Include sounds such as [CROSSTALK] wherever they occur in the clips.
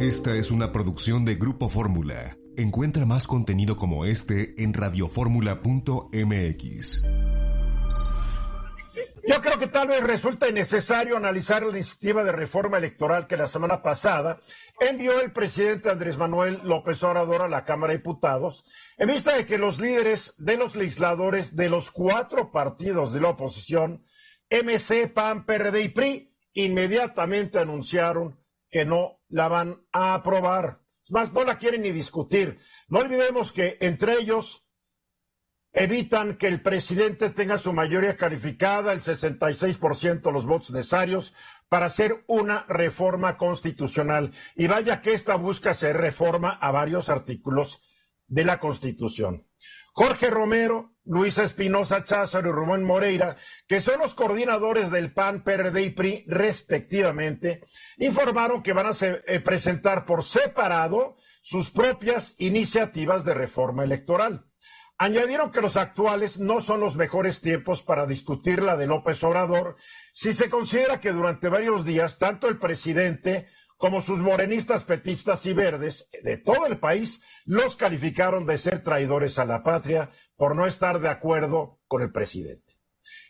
Esta es una producción de Grupo Fórmula. Encuentra más contenido como este en radioformula.mx. Yo creo que tal vez resulta necesario analizar la iniciativa de reforma electoral que la semana pasada envió el presidente Andrés Manuel López Obrador a la Cámara de Diputados, en vista de que los líderes de los legisladores de los cuatro partidos de la oposición, MC, PAN, PRD y PRI, inmediatamente anunciaron que no la van a aprobar. Más, no la quieren ni discutir. No olvidemos que entre ellos evitan que el presidente tenga su mayoría calificada, el 66% de los votos necesarios para hacer una reforma constitucional. Y vaya que esta busca hacer reforma a varios artículos de la Constitución. Jorge Romero, Luisa Espinosa Cházaro y Rubén Moreira, que son los coordinadores del PAN, PRD y PRI respectivamente, informaron que van a eh, presentar por separado sus propias iniciativas de reforma electoral. Añadieron que los actuales no son los mejores tiempos para discutir la de López Obrador si se considera que durante varios días tanto el presidente como sus morenistas, petistas y verdes de todo el país los calificaron de ser traidores a la patria por no estar de acuerdo con el presidente.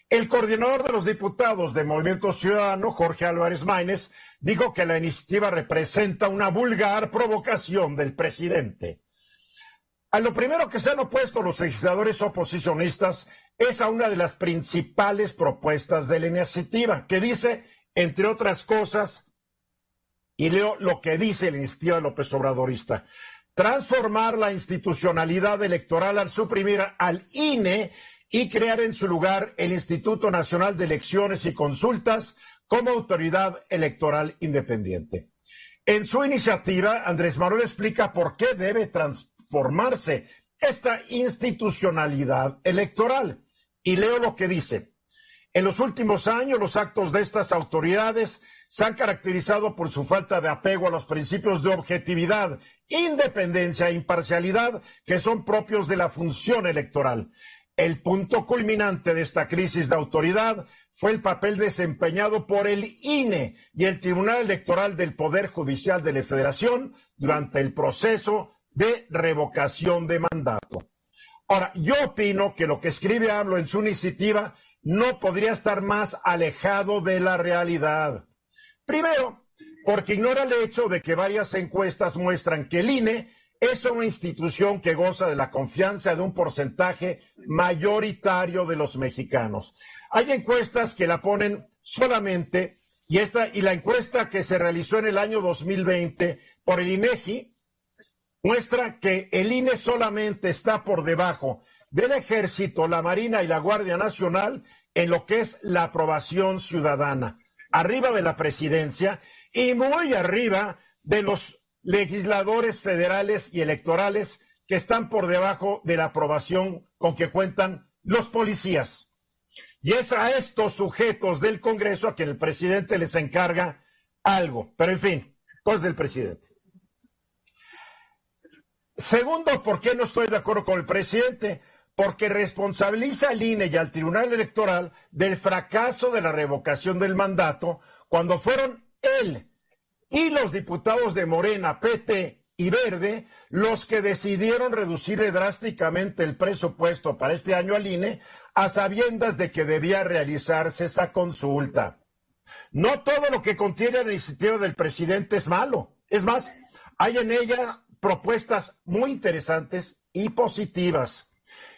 El coordinador de los diputados de Movimiento Ciudadano, Jorge Álvarez Maínez, dijo que la iniciativa representa una vulgar provocación del presidente. A lo primero que se han opuesto los legisladores oposicionistas es a una de las principales propuestas de la iniciativa, que dice, entre otras cosas, y leo lo que dice la iniciativa López Obradorista. Transformar la institucionalidad electoral al suprimir al INE y crear en su lugar el Instituto Nacional de Elecciones y Consultas como autoridad electoral independiente. En su iniciativa, Andrés Manuel explica por qué debe transformarse esta institucionalidad electoral. Y leo lo que dice. En los últimos años, los actos de estas autoridades se han caracterizado por su falta de apego a los principios de objetividad, independencia e imparcialidad que son propios de la función electoral. El punto culminante de esta crisis de autoridad fue el papel desempeñado por el INE y el Tribunal Electoral del Poder Judicial de la Federación durante el proceso de revocación de mandato. Ahora, yo opino que lo que escribe AMLO en su iniciativa no podría estar más alejado de la realidad. Primero, porque ignora el hecho de que varias encuestas muestran que el INE es una institución que goza de la confianza de un porcentaje mayoritario de los mexicanos. Hay encuestas que la ponen solamente, y esta, y la encuesta que se realizó en el año 2020 por el INEGI muestra que el INE solamente está por debajo del Ejército, la Marina y la Guardia Nacional en lo que es la aprobación ciudadana arriba de la presidencia y muy arriba de los legisladores federales y electorales que están por debajo de la aprobación con que cuentan los policías. Y es a estos sujetos del Congreso a quien el presidente les encarga algo. Pero en fin, cosas del presidente. Segundo, ¿por qué no estoy de acuerdo con el presidente? Porque responsabiliza al INE y al Tribunal Electoral del fracaso de la revocación del mandato cuando fueron él y los diputados de Morena, PT y Verde los que decidieron reducirle drásticamente el presupuesto para este año al INE a sabiendas de que debía realizarse esa consulta. No todo lo que contiene la iniciativa del presidente es malo. Es más, hay en ella propuestas muy interesantes y positivas.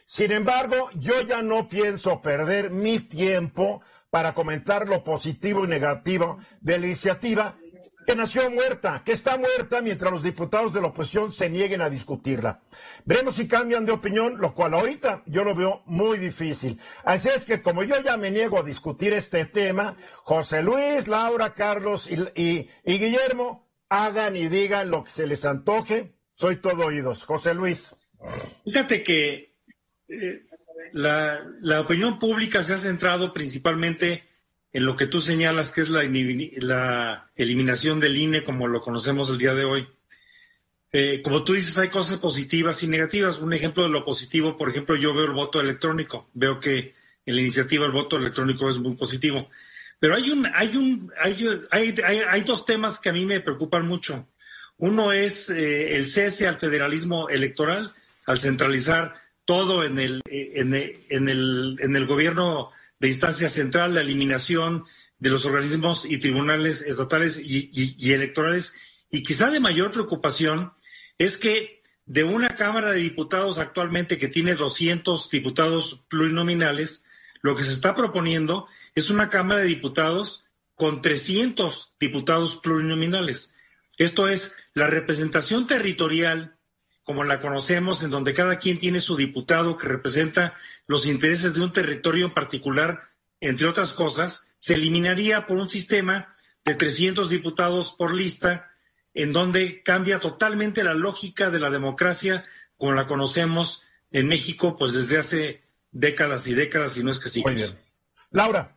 Sin embargo, yo ya no pienso perder mi tiempo para comentar lo positivo y negativo de la iniciativa que nació muerta, que está muerta mientras los diputados de la oposición se nieguen a discutirla. Veremos si cambian de opinión, lo cual ahorita yo lo veo muy difícil. Así es que como yo ya me niego a discutir este tema, José Luis, Laura, Carlos y, Guillermo, hagan y digan lo que se les antoje. Soy todo oídos. José Luis. Fíjate que la, opinión pública se ha centrado principalmente en lo que tú señalas, que es la, la eliminación del INE como lo conocemos el día de hoy. Eh, como tú dices, hay cosas positivas y negativas. Un ejemplo de lo positivo, por ejemplo, yo veo el voto electrónico. Veo que la iniciativa el voto electrónico es muy positivo. Pero hay un, hay un, hay, hay, hay, dos temas que a mí me preocupan mucho. Uno es eh, el cese al federalismo electoral, al centralizar todo en el, en el, en el, en el gobierno de instancia central, la eliminación de los organismos y tribunales estatales y, y electorales. Y quizá de mayor preocupación es que de una Cámara de Diputados actualmente que tiene 200 diputados plurinominales, lo que se está proponiendo es una Cámara de Diputados con 300 diputados plurinominales. Esto es la representación territorial como la conocemos, en donde cada quien tiene su diputado que representa los intereses de un territorio en particular, entre otras cosas, se eliminaría por un sistema de 300 diputados por lista, en donde cambia totalmente la lógica de la democracia como la conocemos en México, pues desde hace décadas y décadas, y no es que siglos. Laura.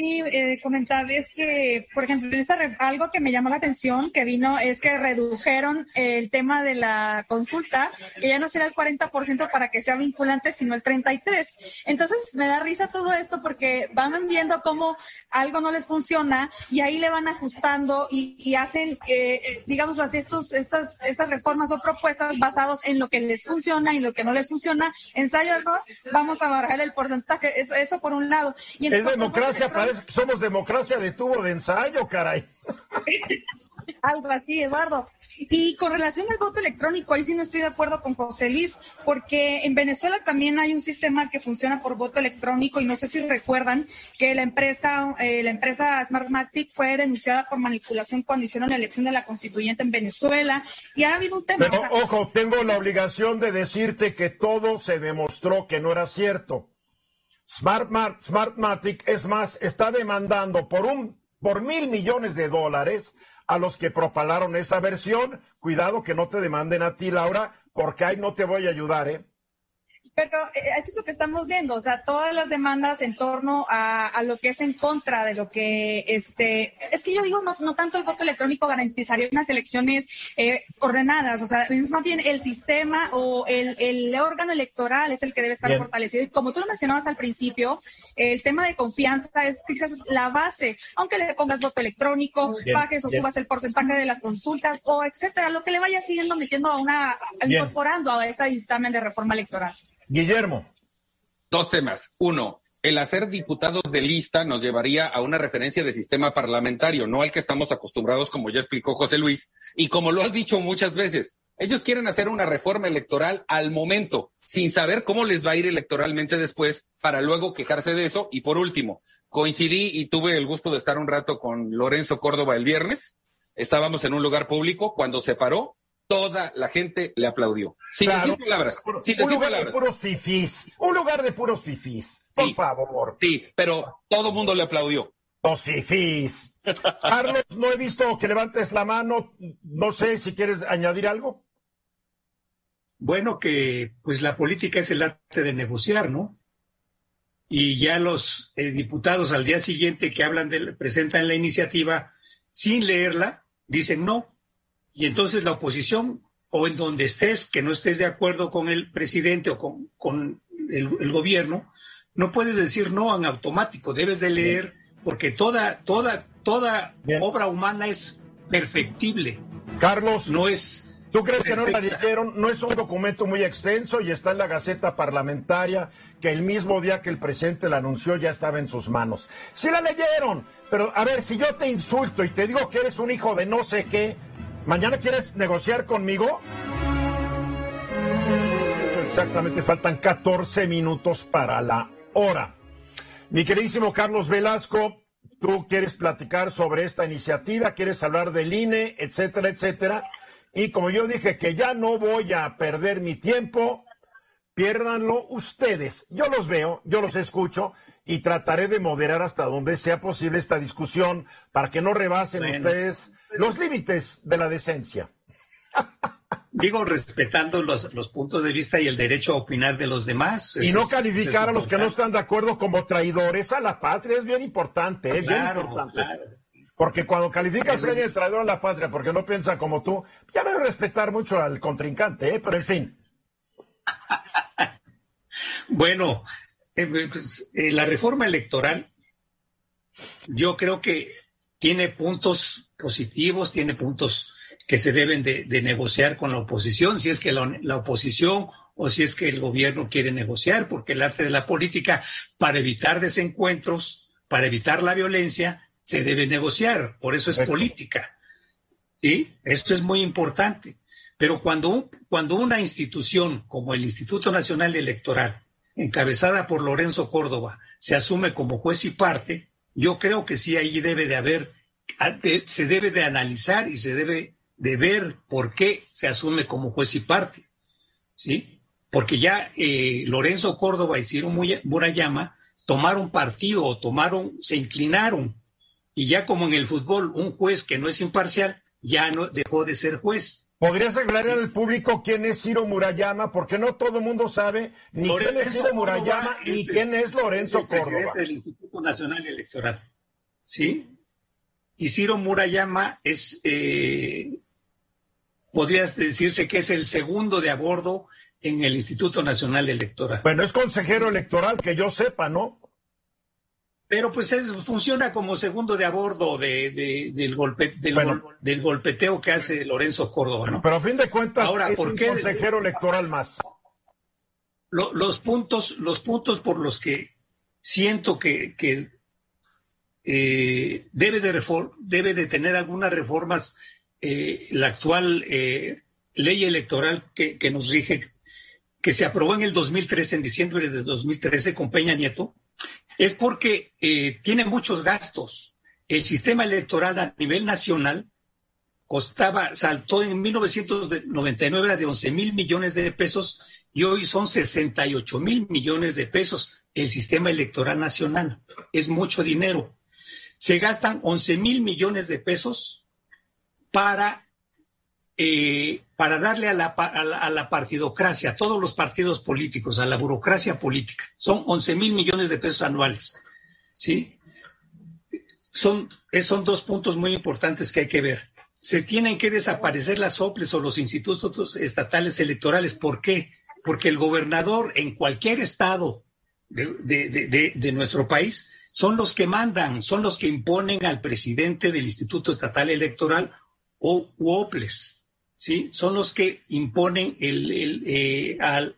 Sí, eh, comentarles que, por ejemplo, algo que me llamó la atención que vino es que redujeron el tema de la consulta, que ya no será el 40% para que sea vinculante, sino el 33%. Entonces, me da risa todo esto porque van viendo cómo algo no les funciona y ahí le van ajustando y, hacen, eh, digamos así, estos, estas, estas reformas o propuestas basados en lo que les funciona y lo que no les funciona. Ensayo error, vamos a bajar el porcentaje. Eso, eso por un lado. Y es democracia para somos democracia de tubo de ensayo, caray. [LAUGHS] Algo así, Eduardo. Y con relación al voto electrónico, ahí sí no estoy de acuerdo con José Luis, porque en Venezuela también hay un sistema que funciona por voto electrónico y no sé si recuerdan que la empresa, eh, la empresa Smartmatic fue denunciada por manipulación cuando hicieron la elección de la constituyente en Venezuela y ha habido un tema. Pero ojo, tengo la obligación de decirte que todo se demostró que no era cierto. Smartmatic, es más, está demandando por un, por mil millones de dólares a los que propalaron esa versión. Cuidado que no te demanden a ti, Laura, porque ahí no te voy a ayudar, ¿eh? Pero eh, es eso que estamos viendo, o sea, todas las demandas en torno a, lo que es en contra de lo que, este, es que yo digo, no, no tanto el voto electrónico garantizaría unas elecciones eh, ordenadas, o sea, es más bien el sistema o el, el órgano electoral es el que debe estar fortalecido. Y como tú lo mencionabas al principio, el tema de confianza es quizás la base, aunque le pongas voto electrónico, bajes o subas el porcentaje de las consultas o etcétera, lo que le vaya siguiendo metiendo a una, incorporando a este dictamen de reforma electoral. Guillermo. Dos temas. Uno, el hacer diputados de lista nos llevaría a una referencia de sistema parlamentario, no al que estamos acostumbrados, como ya explicó José Luis, y como lo has dicho muchas veces. Ellos quieren hacer una reforma electoral al momento, sin saber cómo les va a ir electoralmente después, para luego quejarse de eso. Y por último, coincidí y tuve el gusto de estar un rato con Lorenzo Córdoba el viernes. Estábamos en un lugar público cuando se paró toda la gente le aplaudió. Sin decir palabras. sin un lugar de puros fifís. Un lugar de puros fifís. Por favor. Sí, pero todo el mundo le aplaudió. Los fifís. [LAUGHS] Carlos, no he visto que levantes la mano. No sé si quieres añadir algo. Bueno, que pues la política es el arte de negociar, ¿no? Y ya los eh, diputados al día siguiente que hablan de, presentan la iniciativa sin leerla, dicen no, y entonces la oposición, o en donde estés, que no estés de acuerdo con el presidente o con, el, gobierno, no puedes decir no en automático, debes de leer, porque toda, toda, toda obra humana es perfectible. Carlos. No es. ¿Tú crees que no la leyeron? No es un documento muy extenso y está en la Gaceta Parlamentaria que el mismo día que el presidente la anunció ya estaba en sus manos. Sí la leyeron, pero a ver, si yo te insulto y te digo que eres un hijo de no sé qué, ¿Mañana quieres negociar conmigo? Exactamente, faltan 14 minutos para la hora. Mi queridísimo Carlos Velasco, tú quieres platicar sobre esta iniciativa, quieres hablar del INE, etcétera, etcétera. Y como yo dije que ya no voy a perder mi tiempo, piérdanlo ustedes. Yo los veo, yo los escucho y trataré de moderar hasta donde sea posible esta discusión para que no rebasen ustedes los límites de la decencia. Digo, respetando los, los, puntos de vista y el derecho a opinar de los demás. Y no calificar a los que no están de acuerdo como traidores a la patria es bien importante, es bien importante. Porque cuando calificas a alguien de traidor a la patria porque no piensa como tú, ya no hay respetar mucho al contrincante, ¿eh? pero en fin. [LAUGHS] bueno, eh, pues, eh, la reforma electoral yo creo que tiene puntos positivos, tiene puntos que se deben de, negociar con la oposición, si es que la, oposición o si es que el gobierno quiere negociar, porque el arte de la política, para evitar desencuentros, para evitar la violencia, se debe negociar, por eso es política. ¿Sí? Esto es muy importante. Pero cuando, cuando una institución como el Instituto Nacional Electoral, encabezada por Lorenzo Córdoba, se asume como juez y parte, yo creo que sí ahí debe de haber, se debe de analizar y se debe de ver por qué se asume como juez y parte, ¿sí? Porque ya eh, Lorenzo Córdoba y Ciro Murayama tomaron partido o tomaron, se inclinaron, y ya como en el fútbol un juez que no es imparcial ya no dejó de ser juez. ¿Podrías aclarar al público quién es Ciro Murayama? Porque no todo el mundo sabe ni quién es Ciro Murayama ni quién es Lorenzo Córdoba. Presidente del Instituto Nacional Electoral. ¿Sí? Y Ciro Murayama es eh, podrías decirse que es el segundo de a bordo en el Instituto Nacional Electoral. Bueno, es consejero electoral, que yo sepa, ¿no? Pero pues es, funciona como segundo de a bordo de, del, golpe, del, golpeteo que hace Lorenzo Córdoba, ¿no? Pero a fin de cuentas, Ahora, ¿por qué consejero electoral más? los, puntos, los puntos por los que siento que, que eh, debe, de debe de tener algunas reformas eh, la actual eh, ley electoral que, nos rige, que se aprobó en el 2013, en diciembre de 2013 con Peña Nieto, es porque eh, tiene muchos gastos. El sistema electoral a nivel nacional costaba, saltó en 1999 era de 11 mil millones de pesos y hoy son 68 mil millones de pesos el sistema electoral nacional. Es mucho dinero. Se gastan 11 mil millones de pesos para, eh, para darle a la, a, la, partidocracia, a todos los partidos políticos, a la burocracia política. Son 11 mil millones de pesos anuales. ¿sí? Son, son dos puntos muy importantes que hay que ver. Se tienen que desaparecer las OPLES o los institutos estatales electorales. ¿Por qué? Porque el gobernador en cualquier estado de, nuestro país son los que mandan, son los que imponen al presidente del Instituto Estatal Electoral o UOPLES, ¿sí? Son los que imponen el, eh, al,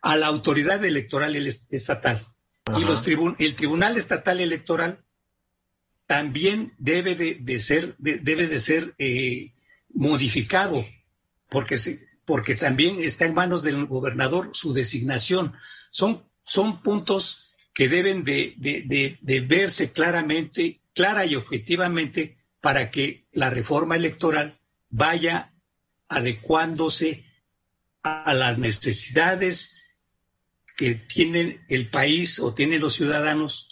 a la autoridad electoral estatal. Y los el Tribunal Estatal Electoral también debe de, ser, debe de ser eh, modificado, porque, porque también está en manos del gobernador su designación. Son, son puntos que deben de, de verse claramente, clara y objetivamente para que la reforma electoral vaya adecuándose a las necesidades que tienen el país o tienen los ciudadanos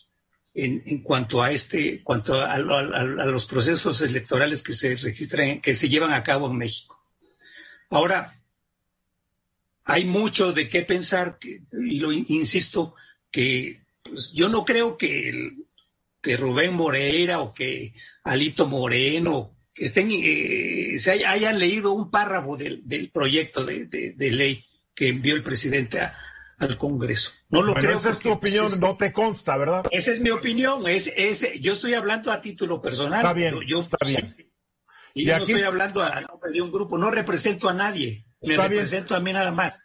en, cuanto a este, cuanto a, los procesos electorales que se registran, que se llevan a cabo en México. Ahora, hay mucho de qué pensar, y lo insisto, que pues, yo no creo que, que Rubén Moreira o que Alito Moreno, que estén, eh, se hayan leído un párrafo del, proyecto de, ley que envió el presidente al Congreso. No lo creo. Esa es tu opinión, no te consta, ¿verdad? Esa es mi opinión. Es, yo estoy hablando a título personal. Está bien, yo, está bien. Y, yo no estoy hablando a nombre de un grupo, no represento a nadie, me represento a mí nada más.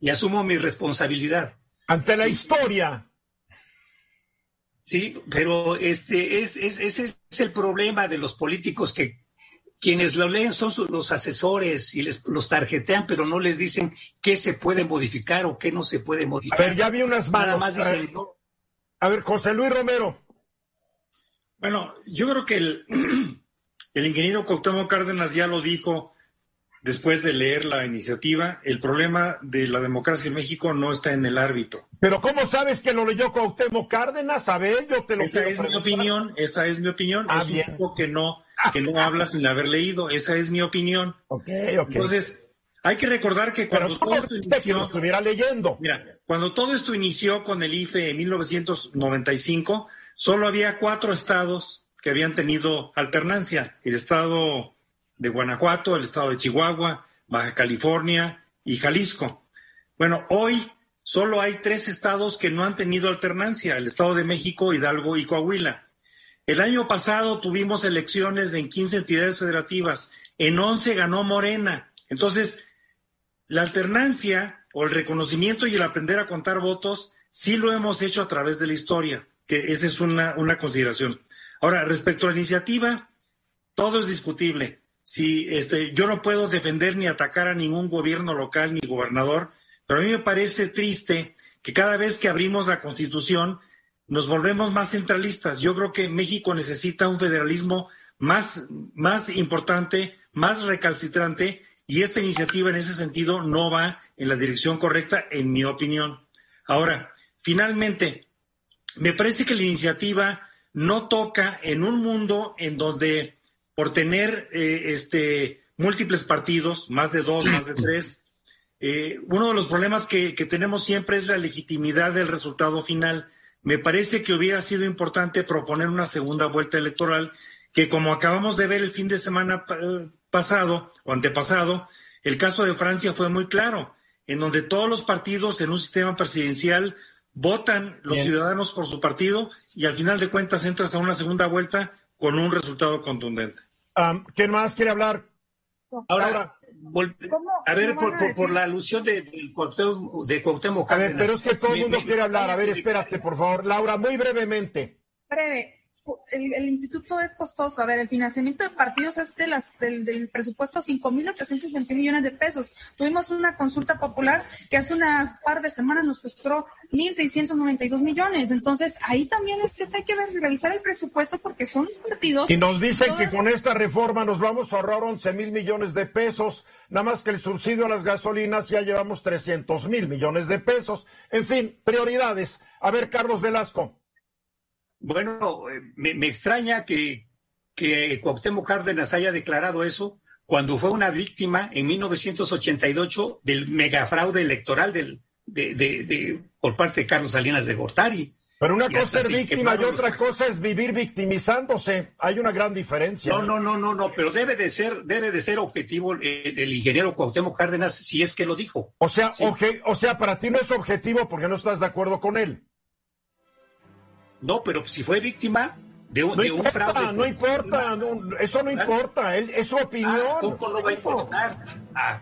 Y asumo mi responsabilidad. Ante la historia, Sí, pero este es, ese es el problema de los políticos que quienes lo leen son los asesores y les los tarjetean, pero no les dicen qué se puede modificar o qué no se puede modificar. A ver, ya vi unas manos. Más a, ver, José Luis Romero. Bueno, yo creo que el, [CLEARS THROAT] el ingeniero Cuauhtémoc Cárdenas ya lo dijo después de leer la iniciativa, el problema de la democracia en México no está en el árbitro. Pero ¿cómo sabes que lo leyó Cuauhtémoc Cárdenas? A ver, yo te lo Esa es mi opinión, esa es mi opinión. Ah, es bien. un tipo que no, que no habla sin haber leído. Esa es mi opinión. Ok, ok. Entonces, hay que recordar que cuando ¿cómo todo esto que inició, estuviera leyendo? mira, cuando todo esto inició con el IFE en 1995, solo había cuatro estados que habían tenido alternancia. El estado de Guanajuato, el estado de Chihuahua, Baja California y Jalisco. Bueno, hoy solo hay tres estados que no han tenido alternancia, el estado de México, Hidalgo y Coahuila. El año pasado tuvimos elecciones en 15 entidades federativas, en 11 ganó Morena. Entonces, la alternancia o el reconocimiento y el aprender a contar votos sí lo hemos hecho a través de la historia, que esa es una, consideración. Ahora, respecto a la iniciativa, todo es discutible. Si este, yo no puedo defender ni atacar a ningún gobierno local ni gobernador, pero a mí me parece triste que cada vez que abrimos la Constitución nos volvemos más centralistas. Yo creo que México necesita un federalismo más, más importante, más recalcitrante, y esta iniciativa en ese sentido no va en la dirección correcta, en mi opinión. Ahora, finalmente, me parece que la iniciativa no toca en un mundo en donde por tener eh, este, múltiples partidos, más de dos, más de [CLEARS THROAT] tres, eh, uno de los problemas que, que tenemos siempre es la legitimidad del resultado final. Me parece que hubiera sido importante proponer una segunda vuelta electoral que como acabamos de ver el fin de semana eh, pasado o antepasado, el caso de Francia fue muy claro, en donde todos los partidos en un sistema presidencial votan los Bien. ciudadanos por su partido y al final de cuentas entras a una segunda vuelta con un resultado contundente. ¿Quién más quiere hablar? Ahora. Vol- ¿Cómo- a ver, cómo por, van a por- por decir? la alusión de, del Cuauhtémoc- de Cuauhtémoc A ver, pero es que todo el mundo quiere hablar. A ver, espérate, por favor. Laura, muy brevemente. breve. El, el instituto es costoso. A ver, el financiamiento de partidos es de las, del, del presupuesto 5.821 millones de pesos. Tuvimos una consulta popular que hace unas par de semanas nos costó 1.692 millones. Entonces, ahí también es que hay que ver, revisar el presupuesto porque son los partidos. Y nos dicen que con esta reforma nos vamos a ahorrar 11 mil millones de pesos, nada más que el subsidio a las gasolinas ya llevamos 300 mil millones de pesos. En fin, prioridades. A ver, Carlos Velasco. Bueno, eh, me, me extraña que, que Cuauhtémoc Cárdenas haya declarado eso cuando fue una víctima en 1988 del megafraude electoral del, de, de- de- por parte de Carlos Salinas de Gortari. Pero una Y cosa es víctima y otra los- cosa es vivir victimizándose. Hay una gran diferencia. No, no, no, no, no, pero debe de ser, debe de ser objetivo el, el ingeniero Cuauhtémoc Cárdenas si es que lo dijo. O sea, Sí. o sea, para ti no es objetivo porque no estás de acuerdo con él. No, pero si fue víctima de un, No de un importa, fraude. no importa, no, eso no importa. Él, es su opinión. Ah, ¿Cómo no va a importar? Ah,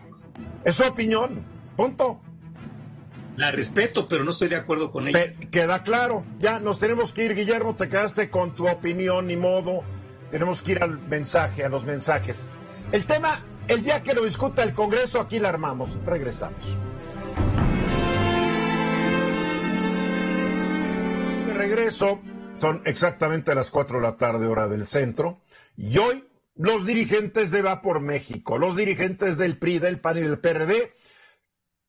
Es su opinión. Punto. la respeto, pero no estoy de acuerdo con ella. Queda claro. Ya nos tenemos que ir, Guillermo. Te quedaste con tu opinión, ni modo. Tenemos que ir al mensaje, a los mensajes. El tema, el día que lo discuta el Congreso, aquí la armamos. Regresamos. Regreso, son exactamente las 4 de la tarde, hora del centro. Y hoy, los dirigentes de Va por México, los dirigentes del PRI, del PAN y del PRD,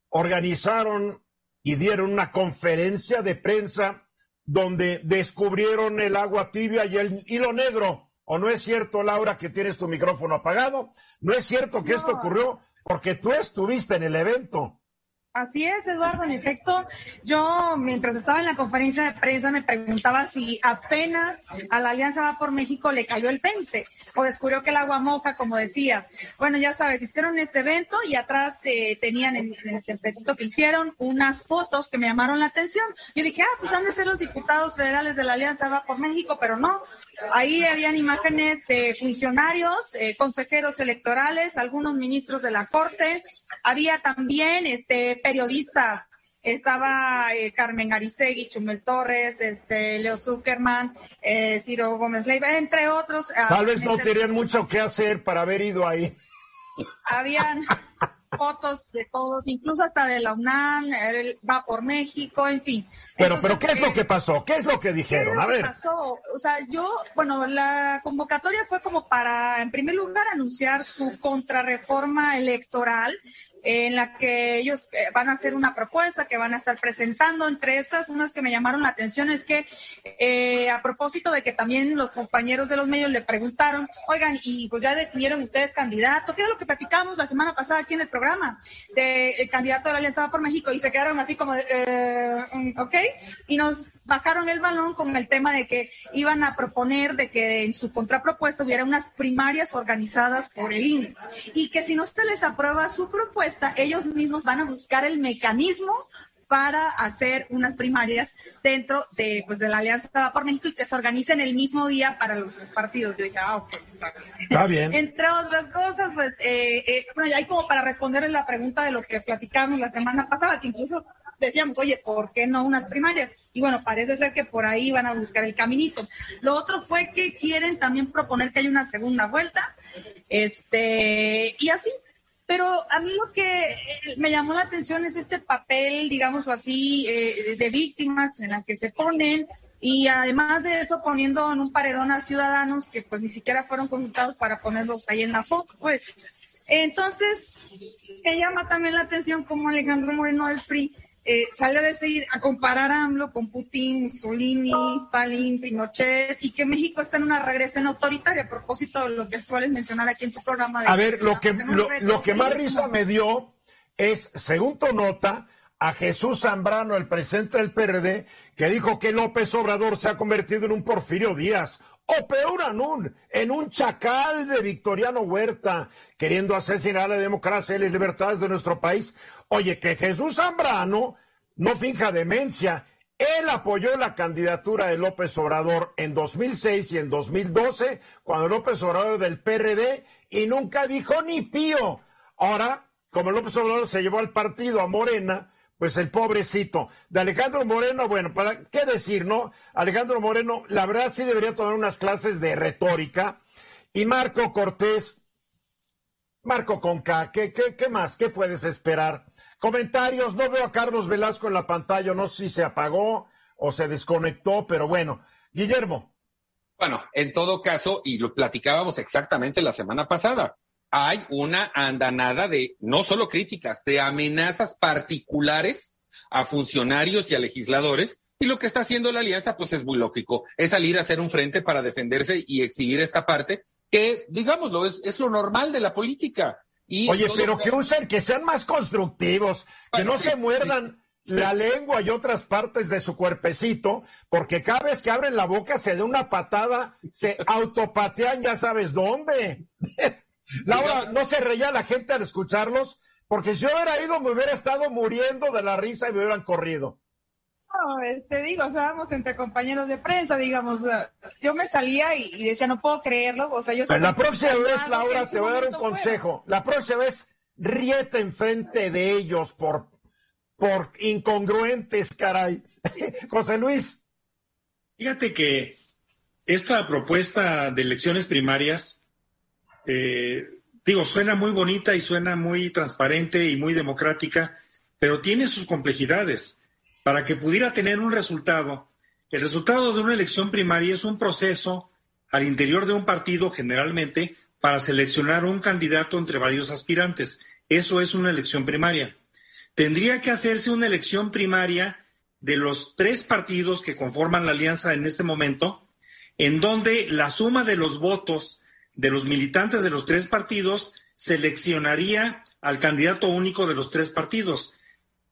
organizaron y dieron una conferencia de prensa donde descubrieron el agua tibia y el hilo negro. ¿O no es cierto, Laura, que tienes tu micrófono apagado? ¿No es cierto que esto ocurrió porque tú estuviste en el evento? Así es, Eduardo. En efecto, yo mientras estaba en la conferencia de prensa me preguntaba si apenas a la Alianza Va por México le cayó el 20 o descubrió que el agua moja, como decías. Bueno, ya sabes, hicieron este evento y atrás eh, tenían en, el templetito que hicieron unas fotos que me llamaron la atención. Yo dije, ah, pues han de ser los diputados federales de la Alianza Va por México, pero no. Ahí habían imágenes de funcionarios, eh, consejeros electorales, algunos ministros de la Corte. Había también este, periodistas. Estaba eh, Carmen Aristegui, Chumel Torres, este, Leo Zuckerman, eh, Ciro Gómez Leiva, entre otros. Tal vez no tenían mucho que hacer para haber ido ahí. habían fotos de todos, incluso hasta de la UNAM, él va por México, en fin. Pero, pero, ¿qué es lo que pasó? ¿Qué es lo que dijeron? A ver. pasó? O sea, yo, bueno, la convocatoria fue como para, en primer lugar, anunciar su contrarreforma electoral en la que ellos eh, van a hacer una propuesta que van a estar presentando. Entre estas, unas que me llamaron la atención es que eh, a propósito de que también los compañeros de los medios le preguntaron, oigan, y pues ya definieron ustedes candidato, ¿qué era lo que platicamos la semana pasada aquí en el programa? De el candidato de la Alianza por México y se quedaron así como, de, eh, mm, ok, y nos bajaron el balón con el tema de que iban a proponer de que en su contrapropuesta hubiera unas primarias organizadas por el INE y que si no se les aprueba su propuesta, ellos mismos van a buscar el mecanismo para hacer unas primarias dentro de, pues, de la Alianza por México y que se organicen el mismo día para los partidos. Yo dije, ah, ok, está bien. Entre otras cosas, pues, eh, eh, bueno, ya hay como para responder la pregunta de los que platicamos la semana pasada, que incluso decíamos, oye, ¿por qué no unas primarias? Y bueno, parece ser que por ahí van a buscar el caminito. Lo otro fue que quieren también proponer que haya una segunda vuelta, este, y así, pero a mí lo que eh, me llamó la atención es este papel, digamos así, eh, de víctimas en la que se ponen y además de eso poniendo en un paredón a ciudadanos que pues ni siquiera fueron consultados para ponerlos ahí en la foto, pues. Entonces, me llama también la atención como Alejandro Moreno del PRI eh, sale a decir, a comparar a AMLO con Putin, Mussolini, Stalin, Pinochet, y que México está en una regresión autoritaria, a propósito de lo que sueles mencionar aquí en tu programa. a ver, lo que, lo, que más risa me dio es, según tu nota, a Jesús Zambrano, el presidente del PRD, que dijo que López Obrador se ha convertido en un Porfirio Díaz, o peor aún, en un chacal de Victoriano Huerta, queriendo asesinar la democracia y las libertades de nuestro país. Oye, que Jesús Zambrano no finja demencia. Él apoyó la candidatura de López Obrador en 2006 y en 2012, cuando López Obrador del PRD, y nunca dijo ni pío. Ahora, como López Obrador se llevó al partido a Morena, pues el pobrecito. De Alejandro Moreno, bueno, ¿para qué decir, no? Alejandro Moreno, la verdad sí debería tomar unas clases de retórica. Y Marco Cortés, Marco Conca, ¿qué, qué, qué más? ¿Qué puedes esperar? Comentarios, no veo a Carlos Velasco en la pantalla, no sé si se apagó o se desconectó, pero bueno. Guillermo. Bueno, en todo caso, y lo platicábamos exactamente la semana pasada, hay una andanada de no solo críticas, de amenazas particulares a funcionarios y a legisladores. Y lo que está haciendo la alianza, pues es muy lógico, es salir a hacer un frente para defenderse y exhibir esta parte que, digámoslo, es, es lo normal de la política. Y Oye, pero que usen, que sean más constructivos, que no se muerdan. la lengua y otras partes de su cuerpecito, porque cada vez que abren la boca se da una patada, se autopatean, ya sabes dónde. Laura, no se reía la gente al escucharlos, porque si yo hubiera ido me hubiera estado muriendo de la risa y me hubieran corrido. No, te este, digo, estábamos entre compañeros de prensa, digamos, yo me salía y, decía, no puedo creerlo, o sea, yo... Pero la próxima vez, Laura, te voy a dar un consejo, la próxima vez ríete enfrente de ellos por, por incongruentes, caray. [LAUGHS] José Luis. Fíjate que esta propuesta de elecciones primarias eh, digo, suena muy bonita y suena muy transparente y muy democrática, pero tiene sus complejidades. Para que pudiera tener un resultado, el resultado de una elección primaria es un proceso al interior de un partido generalmente para seleccionar un candidato entre varios aspirantes. Eso es una elección primaria. Tendría que hacerse una elección primaria de los tres partidos que conforman la alianza en este momento, en donde la suma de los votos de los militantes de los tres partidos seleccionaría al candidato único de los tres partidos.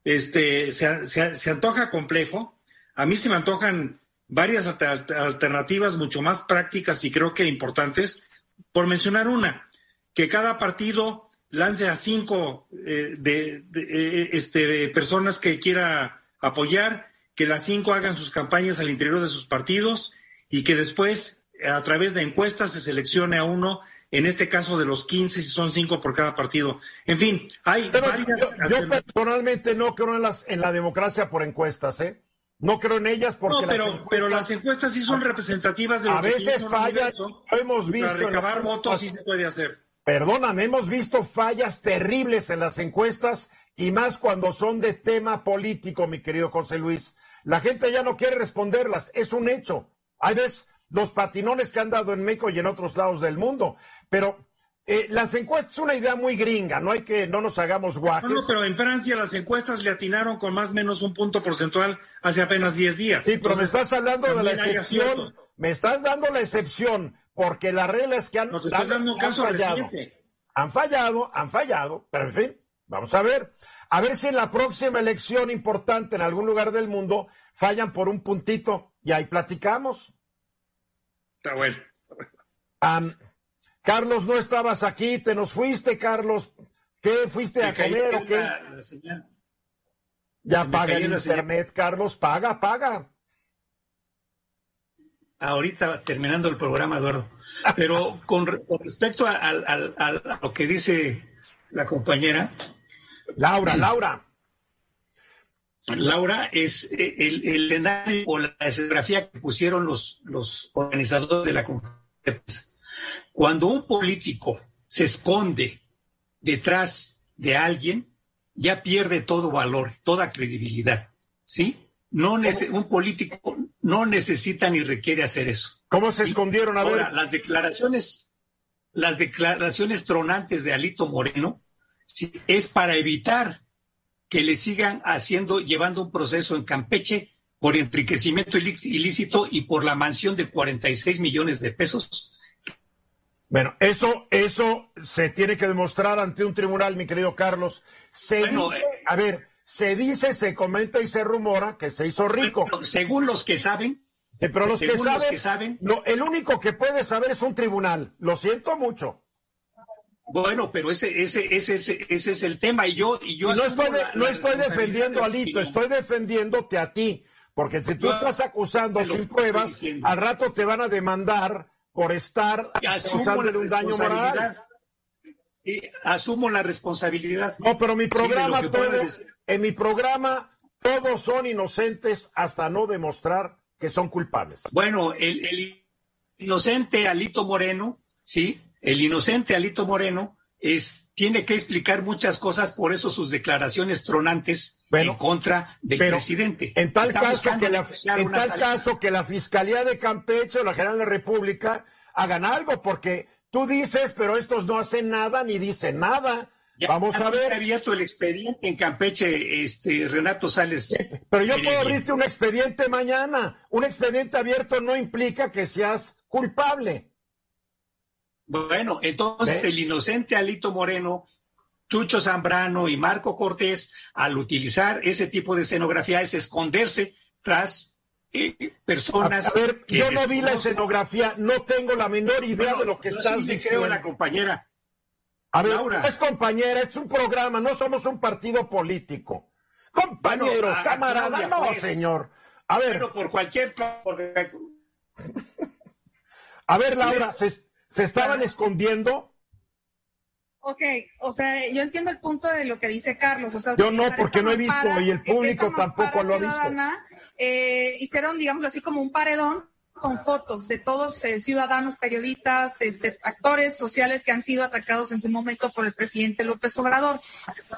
Este, se, antoja complejo. A mí se me antojan varias alternativas mucho más prácticas y creo que importantes. Por mencionar una, que cada partido lance a cinco eh, de, eh, este, personas que quiera apoyar, que las cinco hagan sus campañas al interior de sus partidos y que después a través de encuestas se seleccione a uno, en este caso de los 15, si son cinco por cada partido. En fin, hay varias. Yo, personalmente no creo en, las, en la democracia por encuestas, ¿eh? No creo en ellas porque. No, pero, las encuestas, pero las encuestas sí son representativas de lo a veces fallan. Hemos visto. Para recabar votos sí se puede hacer. Perdóname, hemos visto fallas terribles en las encuestas y más cuando son de tema político, mi querido José Luis. La gente ya no quiere responderlas, es un hecho. Hay veces los patinones que han dado en México y en otros lados del mundo, pero eh, las encuestas es una idea muy gringa, no hay que, no nos hagamos guajes. No, no, pero en Francia las encuestas le atinaron con más o menos un punto porcentual hace apenas 10 días. Sí, pero me estás hablando de la excepción, me estás dando la excepción, porque la regla es que han, no, te estoy dando han caso fallado. reciente. Han fallado, han fallado, pero en fin, vamos a ver. A ver si en la próxima elección importante en algún lugar del mundo fallan por un puntito y ahí platicamos. Está bueno. Carlos, no estabas aquí, te nos fuiste, Carlos. ¿Qué fuiste a comer o qué? la- la señal. Ya me paga el señal. internet, Carlos, paga, paga. Ahorita terminando el programa, Eduardo. Pero con, re- con respecto a lo que dice la compañera, Laura, Laura. Laura, es eh, el, el escenario o la escenografía que pusieron los, los organizadores de la conferencia. Cuando un político se esconde detrás de alguien, ya pierde todo valor, toda credibilidad. ¿Sí? No un político no necesita ni requiere hacer eso. ¿Cómo se escondieron? A Ahora, ver, las declaraciones, las declaraciones tronantes de Alito Moreno sí, es para evitar que le sigan haciendo, llevando un proceso en Campeche por enriquecimiento ilí- ilícito y por la mansión de 46 millones de pesos. bueno, eso, eso se tiene que demostrar ante un tribunal, mi querido Carlos. Se Bueno, dice, eh, a ver, se dice, se comenta y se rumora que se hizo rico. Según los que saben, Eh, pero los que, según los saben, que saben- no, el único que puede saber es un tribunal. Lo siento mucho. Bueno, pero ese, ese, ese, ese, ese es el tema y yo, y yo Y no estoy, de- la- no la estoy defendiendo de a digo. estoy defendiéndote a ti. Porque si tú Yo estás acusando sin pruebas, al rato te van a demandar por estar causándole un daño moral. Y asumo la responsabilidad. No, pero mi programa, todo- en mi programa, todos son inocentes hasta no demostrar que son culpables. Bueno, el, el inocente Alito Moreno, sí, el inocente Alito Moreno es, tiene que explicar muchas cosas, por eso sus declaraciones tronantes Bueno, en contra del presidente. En tal, caso que, la, negociar en una tal salida. caso que la Fiscalía de Campeche o la General de la República hagan algo, porque tú dices, pero estos no hacen nada ni dicen nada. Ya Vamos a ver. abierto el expediente en Campeche, este Renato Sales. Pero yo puedo abrirte un expediente mañana. Un expediente abierto no implica que seas culpable. Bueno, entonces ¿Ve? el inocente Alito Moreno, Chucho Zambrano y Marco Cortés, al utilizar ese tipo de escenografía, es esconderse tras eh, personas. a ver, que yo no vi la escenografía, no tengo la menor idea Bueno, de lo que estás sí diciendo. creo a la compañera. A ver, Laura. es compañera, es un programa, no somos un partido político. Compañero, Bueno, a- camarada, Claudia, no, pues. señor. A ver, Pero por cualquier. por- a ver, Laura, ¿se, se estaban escondiendo? Ok, o sea, yo entiendo el punto de lo que dice Carlos. O sea, Yo no, porque no he visto y el público tampoco lo ha visto. eh, hicieron, digámoslo así, como un paredón con fotos de todos eh, ciudadanos, periodistas, este, actores sociales que han sido atacados en su momento por el presidente López Obrador.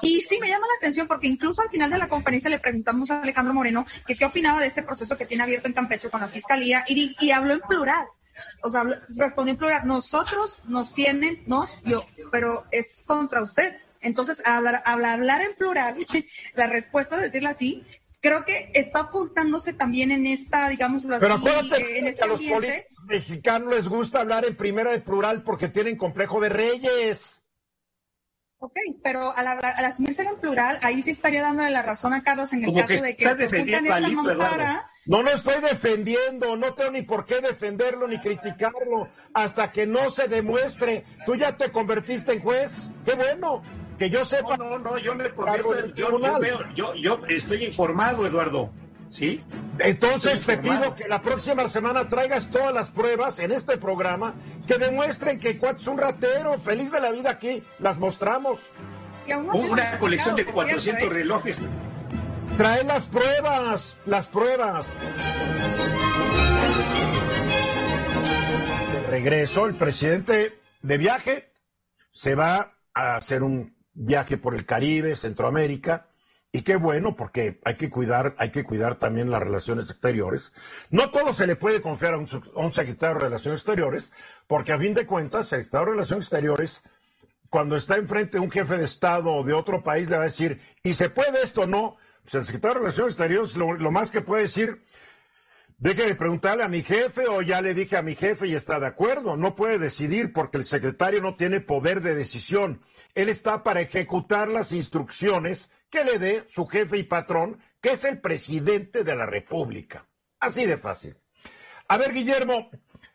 Y sí me llama la atención porque incluso al final de la conferencia le preguntamos a Alejandro Moreno que qué opinaba de este proceso que tiene abierto en Campeche con la fiscalía y, y habló en plural. O sea, respondió en plural. Nosotros nos tienen, nos, yo, pero es contra usted. Entonces, hablar, hablar, hablar en plural, [LAUGHS] la respuesta, decirla así, creo que está ocultándose también en esta, digámoslo así, Pero acuérdate en que este a los ambiente. políticos mexicanos les gusta hablar en primera de plural porque tienen complejo de reyes. Ok, pero al, hablar- al asumirse en plural, ahí sí estaría dándole la razón a Carlos en el Como que caso de que estás se ocultan defendiendo esta a mampara. No lo estoy defendiendo, no tengo ni por qué defenderlo ni criticarlo hasta que no se demuestre. Tú ya te convertiste en juez. Qué bueno, que yo sepa. No, no, no, yo me convierto, en- yo, yo veo, yo, yo estoy informado, Eduardo. ¿Sí? Entonces te pido que la próxima semana traigas todas las pruebas en este programa que demuestren que Cuat es un ratero, feliz de la vida aquí, las mostramos. Una colección de publicado, por 400 cierto, ¿eh? relojes. Trae las pruebas, las pruebas. De regreso, el presidente de viaje se va a hacer un viaje por el Caribe, Centroamérica, y qué bueno, porque hay que cuidar, hay que cuidar también las relaciones exteriores. No todo se le puede confiar a un, a un secretario de Relaciones Exteriores, porque a fin de cuentas, el secretario de Relaciones Exteriores, cuando está enfrente de un jefe de Estado o de otro país, le va a decir, ¿y se puede esto o no? Pues el secretario de Relaciones Exteriores lo, lo más que puede decir, Déjeme preguntarle a mi jefe o ya le dije a mi jefe y está de acuerdo. No puede decidir porque el secretario no tiene poder de decisión. Él está para ejecutar las instrucciones que le dé su jefe y patrón, que es el presidente de la República. Así de fácil. A ver, Guillermo,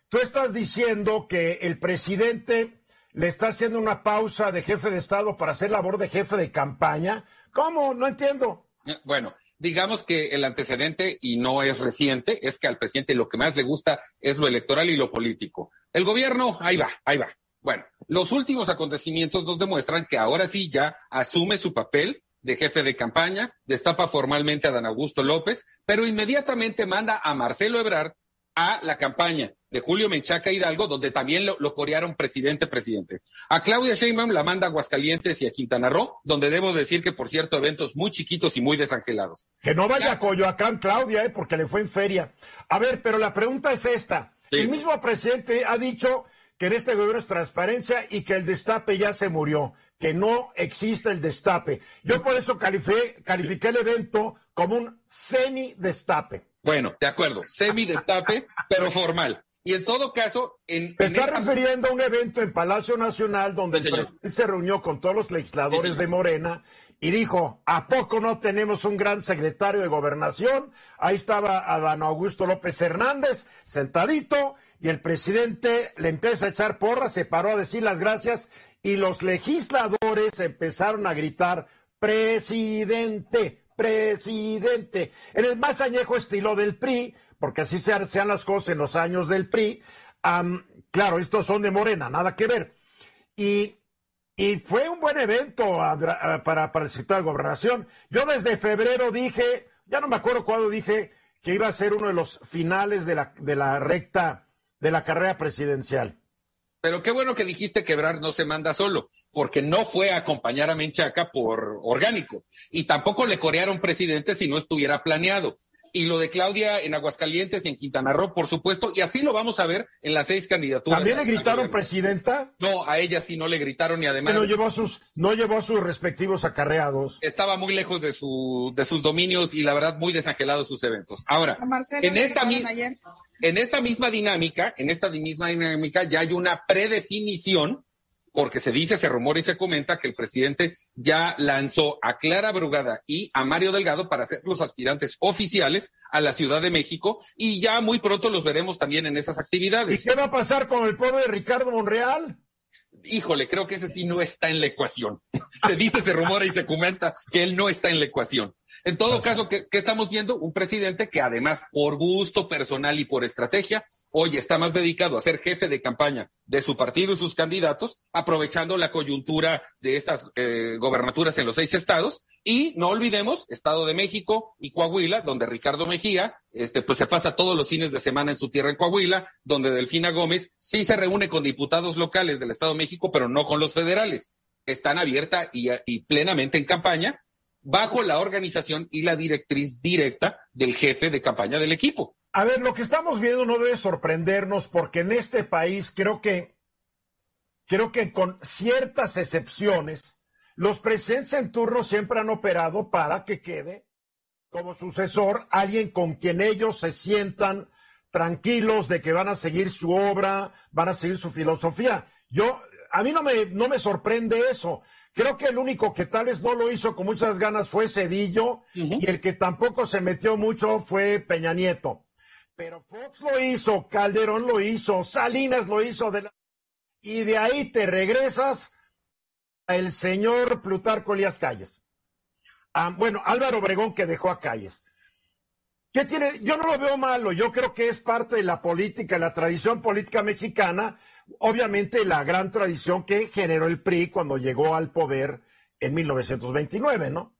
tú estás diciendo que el presidente le está haciendo una pausa de jefe de Estado para hacer labor de jefe de campaña. ¿Cómo? No entiendo. Bueno, digamos que el antecedente, y no es reciente, es que al presidente lo que más le gusta es lo electoral y lo político. El gobierno, ahí va, ahí va. Bueno, los últimos acontecimientos nos demuestran que ahora sí ya asume su papel de jefe de campaña, destapa formalmente a Dan Augusto López, pero inmediatamente manda a Marcelo Ebrard a la campaña de Julio Menchaca Hidalgo, donde también lo, lo corearon presidente, presidente. A Claudia Sheinbaum la manda a Aguascalientes y a Quintana Roo, donde debo decir que, por cierto, eventos muy chiquitos y muy desangelados. Que no vaya a Coyoacán, Claudia, eh, porque le fue en feria. A ver, pero la pregunta es esta. Sí. El mismo presidente ha dicho que en este gobierno es transparencia y que el destape ya se murió, que no existe el destape. Yo por eso califiqué, califiqué el evento como un semi-destape. Bueno, de acuerdo, semi-destape, pero formal. Y en todo caso, en. Te en está esta- refiriendo a un evento en Palacio Nacional donde Sí, el presidente se reunió con todos los legisladores Sí, de. Morena y dijo, ¿a poco no tenemos un gran secretario de gobernación? Ahí estaba Adán Augusto López Hernández sentadito y el presidente le empieza a echar porras, se paró a decir las gracias y los legisladores empezaron a gritar, presidente, presidente, en el más añejo estilo del PRI, porque así se las cosas en los años del PRI. Am, claro, estos son de Morena, nada que ver. Y, y fue un buen evento ah, para, para el secretario de Gobernación. Yo desde febrero dije, ya no me acuerdo cuándo dije que iba a ser uno de los finales de la, de la recta de la carrera presidencial. Pero qué bueno que dijiste que Ebrard no se manda solo, porque no fue a acompañar a Menchaca por orgánico. Y tampoco le corearon presidente si no estuviera planeado. Y lo de Claudia en Aguascalientes y en Quintana Roo, por supuesto, y así lo vamos a ver en las seis candidaturas. ¿También le gritaron presidenta? No, a ella sí no le gritaron y además no llevó a sus, no llevó a sus respectivos acarreados. estaba muy lejos de, su, de sus dominios y la verdad muy desangelados sus eventos. Ahora, en esta, mi- gritaron ayer. En esta misma dinámica, en esta misma dinámica ya hay una predefinición, porque se dice, se rumora y se comenta que el presidente ya lanzó a Clara Brugada y a Mario Delgado para ser los aspirantes oficiales a la Ciudad de México y ya muy pronto los veremos también en esas ¿Y actividades. qué va a pasar con el pobre Ricardo Monreal? Híjole, creo que ese sí no está en la ecuación. [LAUGHS] Se dice, se rumora y se comenta que él no está en la ecuación. En todo caso, ¿qué, qué estamos viendo? Un presidente que además, por gusto personal y por estrategia, hoy está más dedicado a ser jefe de campaña de su partido y sus candidatos, aprovechando la coyuntura de estas eh, gobernaturas en los seis estados. Y no olvidemos, Estado de México y Coahuila, donde Ricardo Mejía, este, pues se pasa todos los fines de semana en su tierra en Coahuila, donde Delfina Gómez sí se reúne con diputados locales del Estado de México, pero no con los federales. Están abierta y, y plenamente en campaña bajo la organización y la directriz directa del jefe de campaña del equipo. A ver, lo que estamos viendo no debe sorprendernos porque en este país creo que, creo que con ciertas excepciones, los presidentes en turno siempre han operado para que quede como sucesor alguien con quien ellos se sientan tranquilos de que van a seguir su obra, van a seguir su filosofía. Yo, a mí no me, no me sorprende eso. Creo que el único que tal vez no lo hizo con muchas ganas fue Cedillo y el que tampoco se metió mucho fue Peña Nieto. Pero Fox lo hizo, Calderón lo hizo, Salinas lo hizo de la- y de ahí te regresas el señor Plutarco Elías Calles. Ah, bueno, Álvaro Obregón que dejó a Calles. ¿Qué tiene? Yo no lo veo malo, yo creo que es parte de la política, la tradición política mexicana, obviamente la gran tradición que generó el PRI cuando llegó al poder en 1929, ¿no?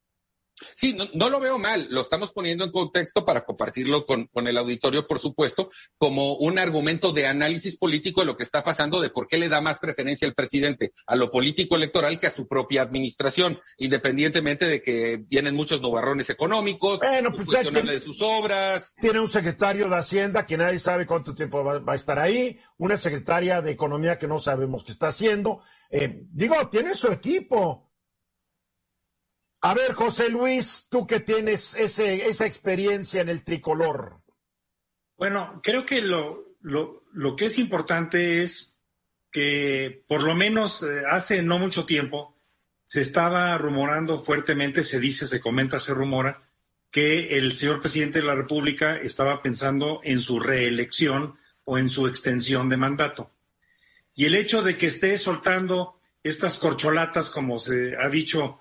Sí, no, lo veo mal, lo estamos poniendo en contexto para compartirlo con, con, el auditorio, por supuesto, como un argumento de análisis político de lo que está pasando, de por qué le da más preferencia al presidente a lo político electoral que a su propia administración, independientemente de que vienen muchos novarrones económicos, bueno, pues de sus obras. Tiene un secretario de Hacienda que nadie sabe cuánto tiempo va, a estar ahí, una secretaria de Economía que no sabemos qué está haciendo. Eh, digo, tiene su equipo a ver, José Luis, tú que tienes ese, esa experiencia en el tricolor. Bueno, creo que lo, lo, que es importante es que por lo menos eh, hace no mucho tiempo se estaba rumorando fuertemente, se dice, se comenta, se rumora, que el señor presidente de la República estaba pensando en su reelección o en su extensión de mandato. Y el hecho de que esté soltando estas corcholatas, como se ha dicho,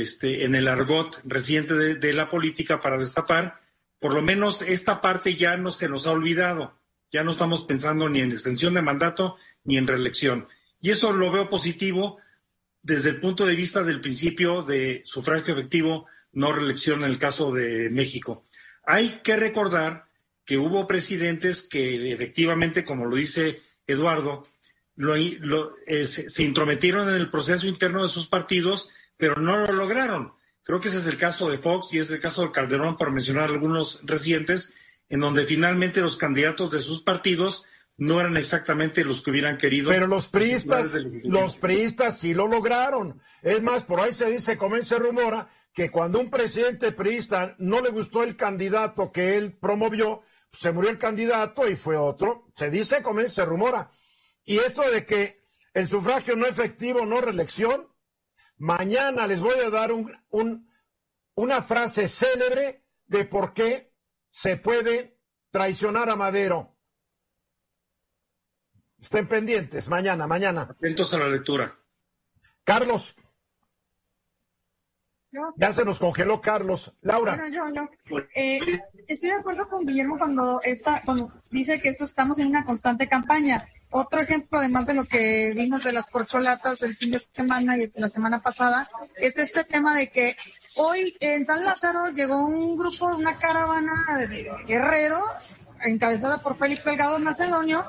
este, en el argot reciente de, la política para destapar, por lo menos esta parte ya no se nos ha olvidado. Ya no estamos pensando ni en extensión de mandato ni en reelección. Y eso lo veo positivo desde el punto de vista del principio de sufragio efectivo, no reelección en el caso de México. Hay que recordar que hubo presidentes que efectivamente, como lo dice Eduardo, eh, se intrometieron en el proceso interno de sus partidos pero no lo lograron. Creo que ese es el caso de Fox y es el caso de Calderón, por mencionar algunos recientes, en donde finalmente los candidatos de sus partidos no eran exactamente los que hubieran querido. Pero los priistas, los priistas sí lo lograron. Es más, por ahí se dice, comienza rumora, que cuando un presidente priista no le gustó el candidato que él promovió, se murió el candidato y fue otro. Se dice, comienza rumora. Y esto de que el sufragio no efectivo, no reelección, Mañana les voy a dar un, una frase célebre de por qué se puede traicionar a Madero. Estén pendientes, mañana, mañana. Atentos a la lectura. Carlos. Ya se nos congeló Carlos. Laura. Eh, estoy de acuerdo con Guillermo cuando, está, cuando dice que esto estamos en una constante campaña. Otro ejemplo, además de lo que vimos de las corcholatas el fin de semana y la semana pasada, es este tema de que hoy en San Lázaro llegó un grupo, una caravana de guerreros, encabezada por Félix Salgado Macedonio,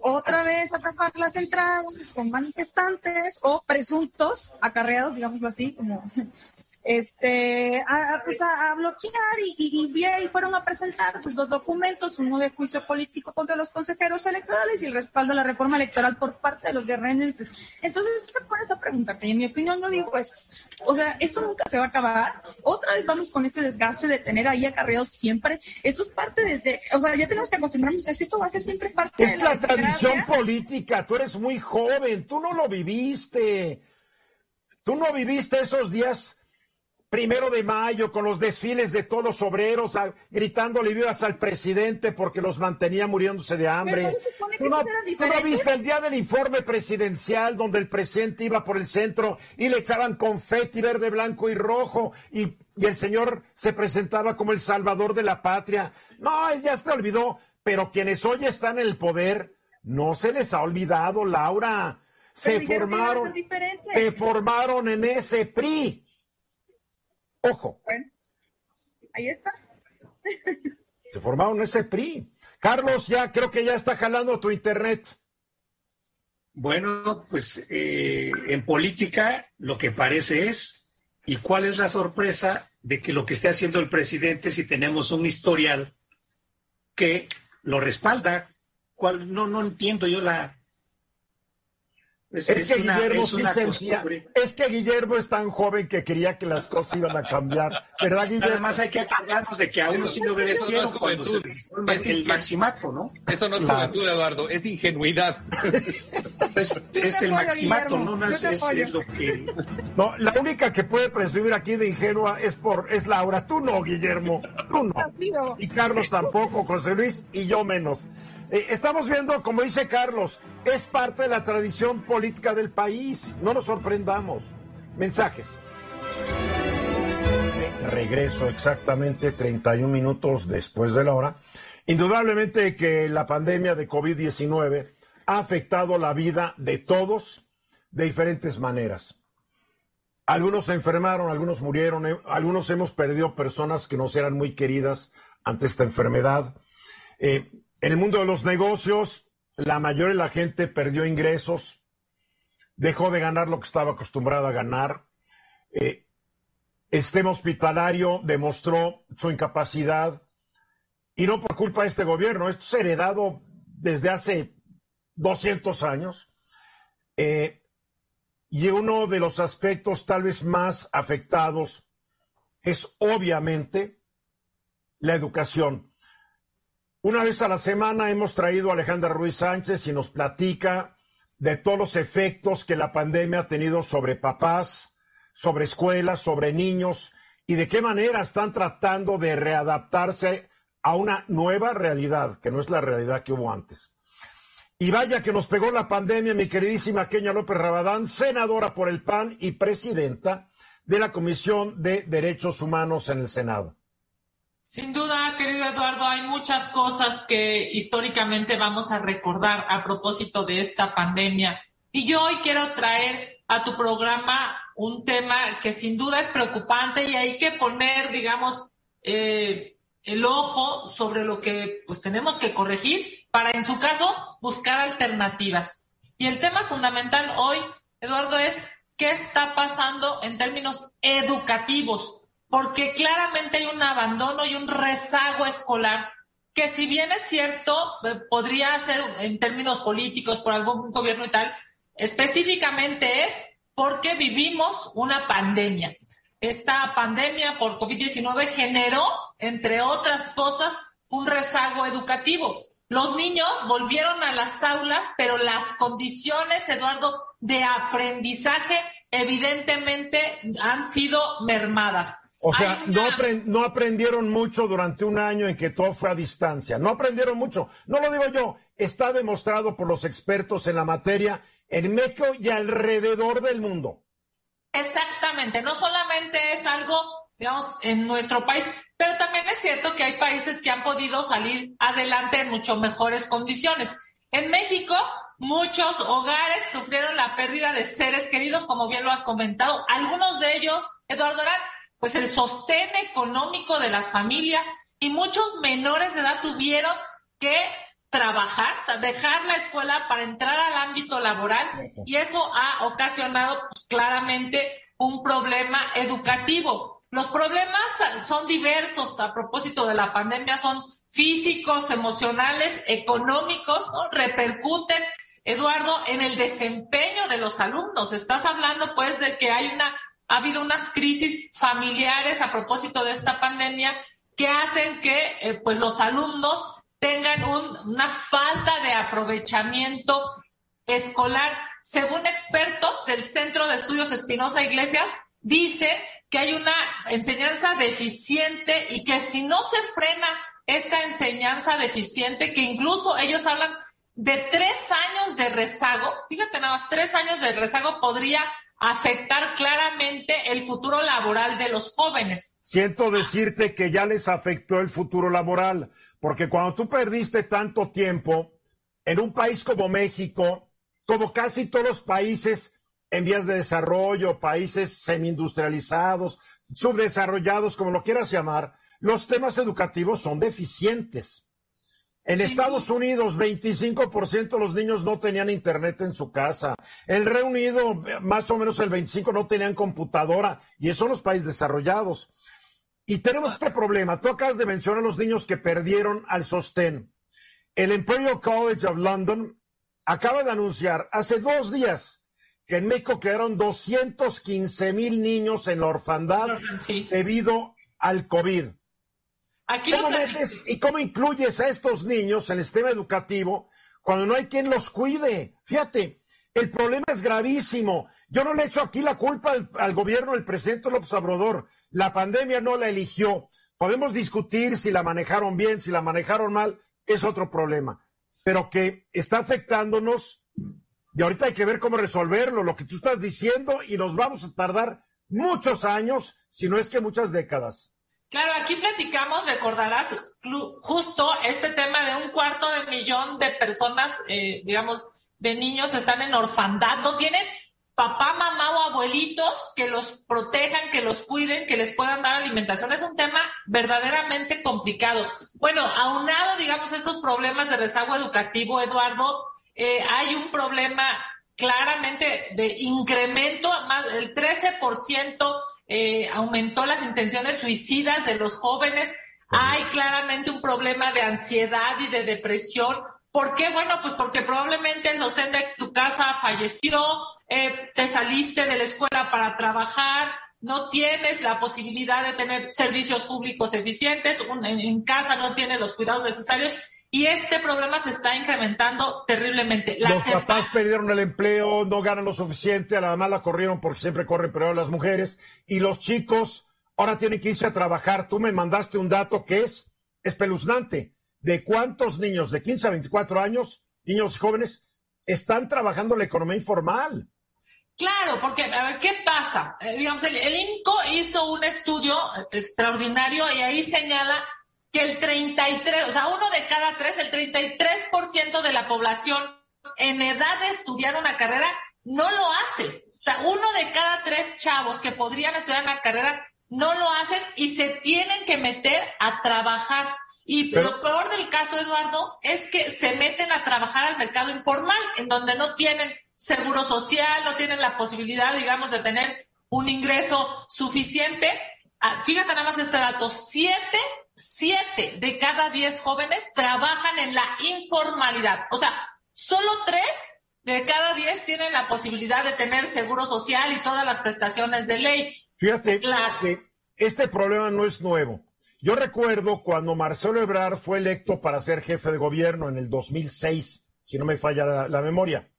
otra vez a tapar las entradas con manifestantes o presuntos acarreados, digámoslo así, como este, a, pues a, bloquear y, y, fueron a presentar pues, dos documentos, uno de juicio político contra los consejeros electorales y el respaldo a la reforma electoral por parte de los guerrerenses. Entonces, te pones a preguntarte, y en mi opinión no digo esto. O sea, esto nunca se va a acabar. Otra vez vamos con este desgaste de tener ahí acarreados siempre. Esto es parte de, o sea, ya tenemos que acostumbrarnos, es que esto va a ser siempre parte de la, la tradición política, tú eres muy joven, tú no lo viviste. Tú no viviste esos días primero de mayo con los desfiles de todos los obreros gritándole vivas al presidente porque los mantenía muriéndose de hambre. ¿Tú no, viste el día del informe presidencial donde el presidente iba por el centro y le echaban confeti verde, blanco y rojo y, y el señor se presentaba como el salvador de la patria? No, ya se olvidó, pero quienes hoy están en el poder no se les ha olvidado, Laura. Se formaron, se formaron en ese PRI Ojo. Bueno, ahí está. Se formaron ese PRI. Carlos, ya creo que ya está jalando tu internet. Bueno, pues eh, en política lo que parece es, ¿y cuál es la sorpresa de que lo que esté haciendo el presidente si tenemos un historial que lo respalda? ¿Cuál, no, no entiendo yo la, es, que Guillermo sí sentía, es que Guillermo es tan joven que quería que las cosas iban a cambiar, ¿verdad, Guillermo? Además hay que acordarnos de que a uno sí le obedecieron cuando se el maximato, ¿no? Eso no es juventud, Eduardo, es ingenuidad. [LAUGHS] es, el maximato, no es, es, lo que... No, la única que puede presumir aquí de ingenua es por es Laura, tú no, Guillermo, tú no. Y Carlos tampoco, José Luis, y yo menos. Eh, estamos viendo, como dice Carlos, es parte de la tradición política del país. No nos sorprendamos. Mensajes. regreso exactamente 31 minutos después de la hora. Indudablemente que la pandemia de COVID-19 ha afectado la vida de todos de diferentes maneras. Algunos se enfermaron, algunos murieron, eh, algunos hemos perdido personas que nos eran muy queridas ante esta enfermedad. Eh, en el mundo de los negocios, la mayoría de la gente perdió ingresos, dejó de ganar lo que estaba acostumbrado a ganar. Eh, este hospitalario demostró su incapacidad y no por culpa de este gobierno, esto es heredado desde hace 200 años. Eh, y uno de los aspectos tal vez más afectados es obviamente la educación. Una vez a la semana hemos traído a Alejandra Ruiz Sánchez y nos platica de todos los efectos que la pandemia ha tenido sobre papás, sobre escuelas, sobre niños y de qué manera están tratando de readaptarse a una nueva realidad, que no es la realidad que hubo antes. Y vaya que nos pegó la pandemia, mi queridísima Kenia López Rabadán, senadora por el PAN y presidenta de la Comisión de Derechos Humanos en el Senado. Sin duda, querido Eduardo, hay muchas cosas que históricamente vamos a recordar a propósito de esta pandemia. Y yo hoy quiero traer a tu programa un tema que sin duda es preocupante y hay que poner, digamos, eh, el ojo sobre lo que pues tenemos que corregir para, en su caso, buscar alternativas. Y el tema fundamental hoy, Eduardo, es qué está pasando en términos educativos porque claramente hay un abandono y un rezago escolar que si bien es cierto, eh, podría ser en términos políticos por algún gobierno y tal, específicamente es porque vivimos una pandemia. Esta pandemia por COVID-19 generó, entre otras cosas, un rezago educativo. Los niños volvieron a las aulas, pero las condiciones, Eduardo, de aprendizaje evidentemente han sido mermadas. O sea, no, no aprendieron mucho durante un año en que todo fue a distancia. No aprendieron mucho. No lo digo yo. Está demostrado por los expertos en la materia en México y alrededor del mundo. Exactamente. No solamente es algo, digamos, en nuestro país, pero también es cierto que hay países que han podido salir adelante en mucho mejores condiciones. En México, muchos hogares sufrieron la pérdida de seres queridos, como bien lo has comentado. Algunos de ellos, Eduardo Arán, pues el sostén económico de las familias y muchos menores de edad tuvieron que trabajar, dejar la escuela para entrar al ámbito laboral y eso ha ocasionado pues, claramente un problema educativo. Los problemas son diversos a propósito de la pandemia, son físicos, emocionales, económicos, repercuten, Eduardo, en el desempeño de los alumnos. Estás hablando pues de que hay una ha habido unas crisis familiares a propósito de esta pandemia que hacen que eh, pues los alumnos tengan una falta de aprovechamiento escolar. Según expertos del Centro de Estudios Espinosa Iglesias, dice que hay una enseñanza deficiente y que si no se frena esta enseñanza deficiente, que incluso ellos hablan de tres años de rezago, fíjate nada más, tres años de rezago podría afectar claramente el futuro laboral de los jóvenes. Siento decirte que ya les afectó el futuro laboral, porque cuando tú perdiste tanto tiempo en un país como México, como casi todos los países en vías de desarrollo, países semi-industrializados, subdesarrollados, como lo quieras llamar, los temas educativos son deficientes. En Estados Unidos, 25% de los niños no tenían internet en su casa. En Reino Unido, más o menos el 25% no tenían computadora. Y esos son los países desarrollados. Y tenemos este problema. Tú acabas de mencionar a los niños que perdieron al sostén. El Imperial College of London acaba de anunciar hace dos días que en México quedaron 215 mil niños en la orfandad debido al COVID. ¿Cómo metes y cómo incluyes a estos niños en el sistema educativo cuando no hay quien los cuide? Fíjate, el problema es gravísimo. Yo no le echo aquí la culpa al, gobierno del presidente López Obrador. La pandemia no la eligió. Podemos discutir si la manejaron bien, si la manejaron mal, es otro problema. Pero que está afectándonos y ahorita hay que ver cómo resolverlo, lo que tú estás diciendo, y nos vamos a tardar muchos años, si no es que muchas décadas. Claro, aquí platicamos, recordarás justo este tema de un cuarto de millón de personas, eh, digamos, de niños están en orfandad, no tienen papá, mamá o abuelitos que los protejan, que los cuiden, que les puedan dar alimentación. Es un tema verdaderamente complicado. Bueno, aunado, digamos, estos problemas de rezago educativo, Eduardo, eh, hay un problema claramente de incremento, más el 13% eh, aumentó las intenciones suicidas de los jóvenes. Hay claramente un problema de ansiedad y de depresión. ¿Por qué? Bueno, pues porque probablemente el sostén de tu casa falleció, eh, te saliste de la escuela para trabajar, no tienes la posibilidad de tener servicios públicos eficientes, en, casa no tienes los cuidados necesarios y este problema se está incrementando terriblemente. los papás perdieron el empleo, no ganan lo suficiente, a la mamá la corrieron porque siempre corren peor las mujeres y los chicos ahora tienen que irse a trabajar. Tú me mandaste un dato que es espeluznante de cuántos niños de 15 a 24 años, niños jóvenes, están trabajando la economía informal. Claro, porque, a ver, ¿qué pasa? Eh, digamos, el, INCO hizo un estudio extraordinario y ahí señala que el 33, o sea, uno de cada tres, el 33% de la población en edad de estudiar una carrera no lo hace. O sea, uno de cada tres chavos que podrían estudiar una carrera no lo hacen y se tienen que meter a trabajar. Y lo peor del caso, Eduardo, es que se meten a trabajar al mercado informal, en donde no tienen seguro social, no tienen la posibilidad, digamos, de tener un ingreso suficiente. Ah, fíjate nada más este dato, siete, siete de cada diez jóvenes trabajan en la informalidad. O sea, solo tres de cada diez tienen la posibilidad de tener seguro social y todas las prestaciones de ley. Fíjate este problema no es nuevo. Yo recuerdo cuando Marcelo Ebrard fue electo para ser jefe de gobierno en el 2006, si no me falla la, memoria.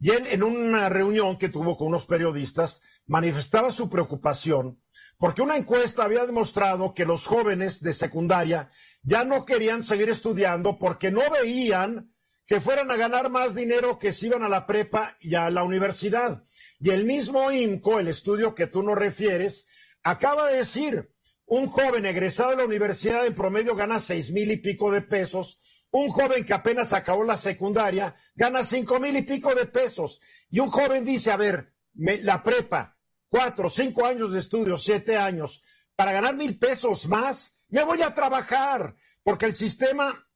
Y él, en una reunión que tuvo con unos periodistas, manifestaba su preocupación porque una encuesta había demostrado que los jóvenes de secundaria ya no querían seguir estudiando porque no veían que fueran a ganar más dinero que si iban a la prepa y a la universidad. Y el mismo INCO, el estudio que tú nos refieres, acaba de decir un joven egresado de la universidad en promedio gana seis mil y pico de pesos. Un joven que apenas acabó la secundaria gana cinco mil y pico de pesos. Y un joven dice, a ver, la prepa, cuatro, cinco años de estudio, siete años, para ganar mil pesos más, me voy a trabajar, porque el sistema,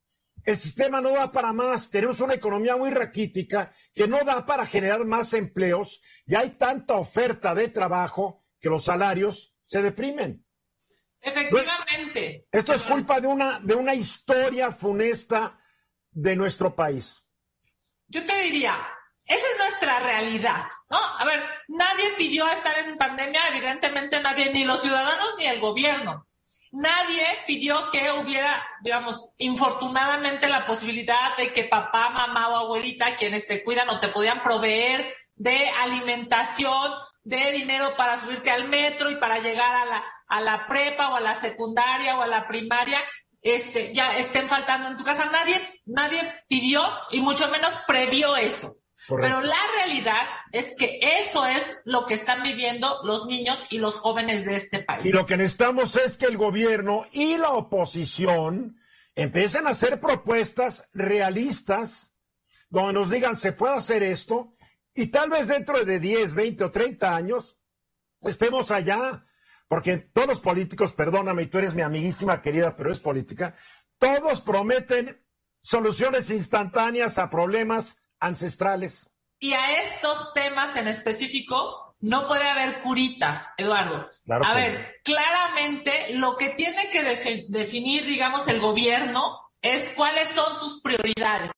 el sistema no da para más. Tenemos una economía muy raquítica que no da para generar más empleos y hay tanta oferta de trabajo que los salarios se deprimen. Efectivamente. Esto es culpa de una, de una historia funesta de nuestro país. Yo te diría, esa es nuestra realidad, ¿no? A ver, nadie pidió estar en pandemia, evidentemente nadie, ni los ciudadanos ni el gobierno. Nadie pidió que hubiera, digamos, infortunadamente la posibilidad de que papá, mamá o abuelita, quienes te cuidan o te podían proveer de alimentación, de dinero para subirte al metro y para llegar a la, a la prepa o a la secundaria o a la primaria, este, ya estén faltando en tu casa. Nadie, nadie pidió y mucho menos previó eso. Pero la realidad es que eso es lo que están viviendo los niños y los jóvenes de este país. Y lo que necesitamos es que el gobierno y la oposición empiecen a hacer propuestas realistas donde nos digan se puede hacer esto y tal vez dentro de 10, 20 o 30 años estemos allá, porque todos los políticos, perdóname, tú eres mi amiguísima querida, pero es política, todos prometen soluciones instantáneas a problemas ancestrales. Y a estos temas en específico no puede haber curitas, Eduardo. a ver, claramente lo que tiene que definir, digamos, el gobierno es cuáles son sus prioridades.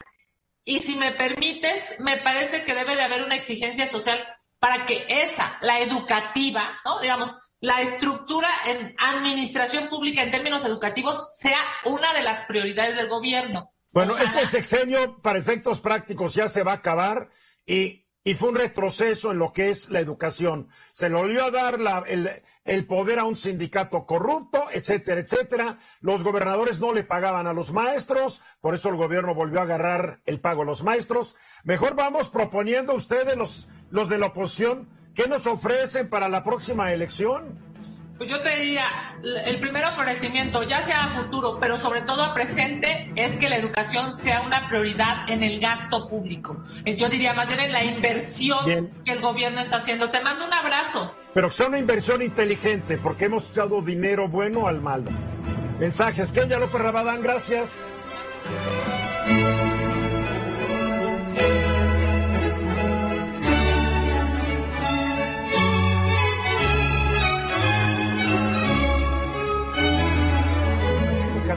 Y si me permites, me parece que debe de haber una exigencia social para que esa, la educativa, ¿no? Digamos, la estructura en administración pública en términos educativos sea una de las prioridades del gobierno. Bueno, este sexenio, para efectos prácticos, ya se va a acabar y, y fue un retroceso en lo que es la educación. Se le volvió a dar la, el, el poder a un sindicato corrupto, etcétera, etcétera. Los gobernadores no le pagaban a los maestros, por eso el gobierno volvió a agarrar el pago a los maestros. Mejor vamos proponiendo ustedes, los, los de la oposición, ¿qué nos ofrecen para la próxima elección? Pues yo te diría, el primer ofrecimiento, ya sea a futuro, pero sobre todo a presente, es que la educación sea una prioridad en el gasto público. Eh, yo diría más bien en la inversión que el gobierno está haciendo. Te mando un abrazo. Pero que sea una inversión inteligente, porque hemos echado dinero bueno al malo. Mensajes. Kenya López Rabadán, gracias.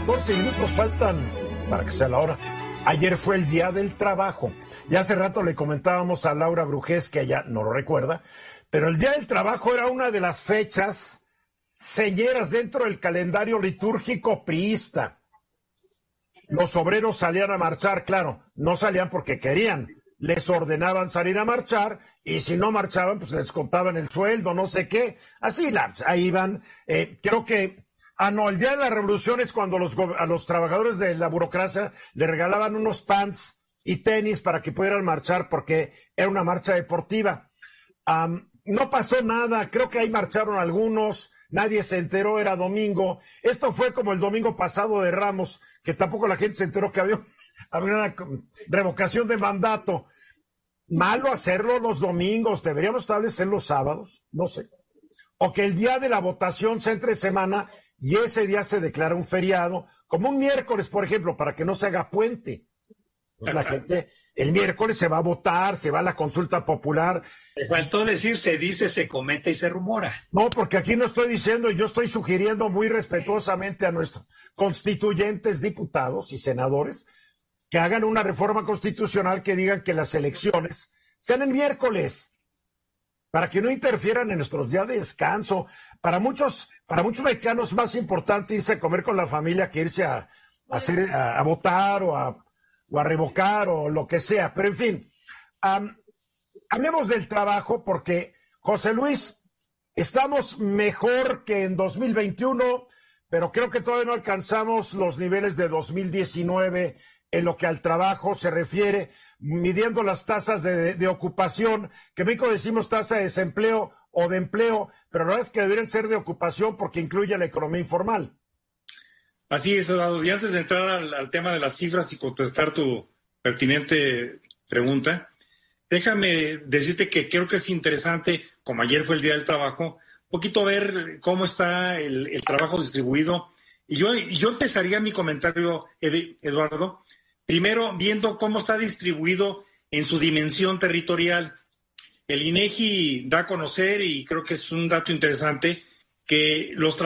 14 minutos faltan para que sea la hora. Ayer fue el Día del Trabajo. Ya hace rato le comentábamos a Laura Brujés, que ella no lo recuerda, pero el Día del Trabajo era una de las fechas señeras dentro del calendario litúrgico priista. Los obreros salían a marchar, claro, no salían porque querían, les ordenaban salir a marchar y si no marchaban, pues les contaban el sueldo, no sé qué. Así, ahí iban. Eh, creo que Ah, no, el día de la revolución es cuando a los trabajadores de la burocracia le regalaban unos pants y tenis para que pudieran marchar porque era una marcha deportiva. no pasó nada, creo que ahí marcharon algunos, nadie se enteró, era domingo. Esto fue como el domingo pasado de Ramos, que tampoco la gente se enteró que había, [LAUGHS] había una revocación de mandato. Malo hacerlo los domingos, deberíamos establecer los sábados, no sé. O que el día de la votación sea entre semana y ese día se declara un feriado, como un miércoles, por ejemplo, para que no se haga puente. Pues la gente, el miércoles se va a votar, se va a la consulta popular. Me faltó decir, se dice, se comete y se rumora. No, porque aquí no estoy diciendo, yo estoy sugiriendo muy respetuosamente a nuestros constituyentes, diputados y senadores que hagan una reforma constitucional que digan que las elecciones sean el miércoles, para que no interfieran en nuestros días de descanso. Para muchos para muchos mexicanos más importante irse a comer con la familia que irse a, hacer, a, votar o a, revocar o lo que sea. Pero en fin, hablemos del trabajo porque, José Luis, estamos mejor que en 2021, pero creo que todavía no alcanzamos los niveles de 2019 en lo que al trabajo se refiere, midiendo las tasas de, ocupación, que en México decimos tasa de desempleo o de empleo, pero la verdad es que deberían ser de ocupación porque incluye la economía informal. Así es, Eduardo. Y antes de entrar al, tema de las cifras y contestar tu pertinente pregunta, déjame decirte que creo que es interesante, como ayer fue el Día del Trabajo, un poquito ver cómo está el, trabajo distribuido. Y yo, yo empezaría mi comentario, Eduardo, primero viendo cómo está distribuido en su dimensión territorial. El INEGI da a conocer, y creo que es un dato interesante, que los,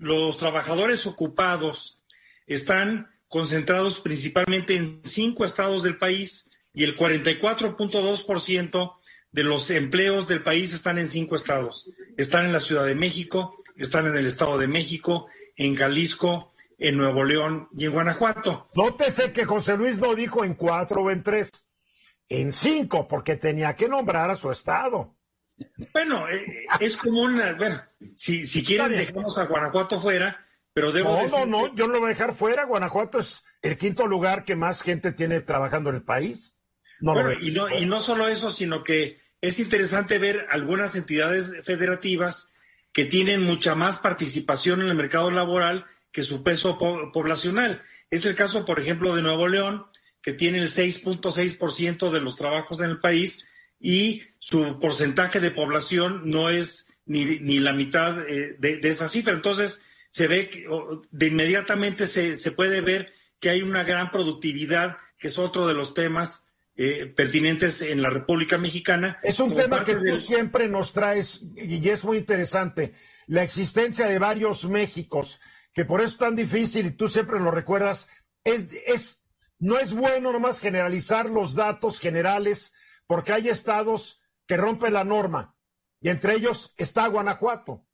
los, trabajadores ocupados están concentrados principalmente en cinco estados del país y el 44.2% de los empleos del país están en cinco estados. Están en la Ciudad de México, están en el Estado de México, en Jalisco, en Nuevo León y en Guanajuato. Nótese que José Luis no dijo en cuatro o en tres en cinco, porque tenía que nombrar a su estado. Bueno, eh, es como una, bueno, si, si quieren dejamos a Guanajuato fuera, pero debo no, decir... No, no, yo no lo voy a dejar fuera. Guanajuato es el quinto lugar que más gente tiene trabajando en el país. No bueno, y, no, y no solo eso, sino que es interesante ver algunas entidades federativas que tienen mucha más participación en el mercado laboral que su peso poblacional. Es el caso, por ejemplo, de Nuevo León, que tiene el 6.6% de los trabajos en el país y su porcentaje de población no es ni, ni la mitad eh, de, esa cifra. Entonces, se ve que de inmediatamente se, se, puede ver que hay una gran productividad, que es otro de los temas eh, pertinentes en la República Mexicana. Es un tema que tú siempre nos traes y es muy interesante. La existencia de varios Méxicos, que por eso es tan difícil y tú siempre lo recuerdas, es, es no es bueno nomás generalizar los datos generales porque hay estados que rompen la norma y entre ellos está Guanajuato.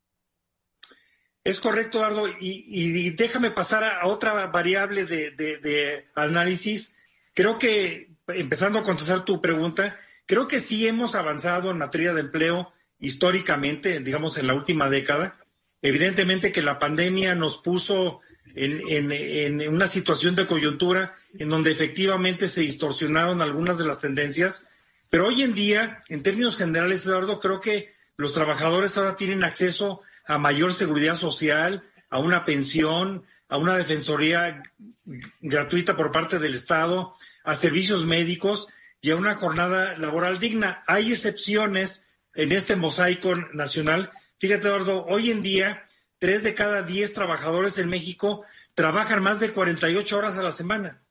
Es correcto, Eduardo, y, déjame pasar a, otra variable de, análisis. Creo que, empezando a contestar tu pregunta, creo que sí hemos avanzado en materia de empleo históricamente, digamos, en la última década. Evidentemente que la pandemia nos puso en, una situación de coyuntura en donde efectivamente se distorsionaron algunas de las tendencias, pero hoy en día, en términos generales, Eduardo, creo que los trabajadores ahora tienen acceso a mayor seguridad social, a una pensión, a una defensoría gratuita por parte del Estado, a servicios médicos y a una jornada laboral digna. Hay excepciones en este mosaico nacional. Fíjate, Eduardo, hoy en día, tres de cada diez trabajadores en México trabajan más de 48 horas a la semana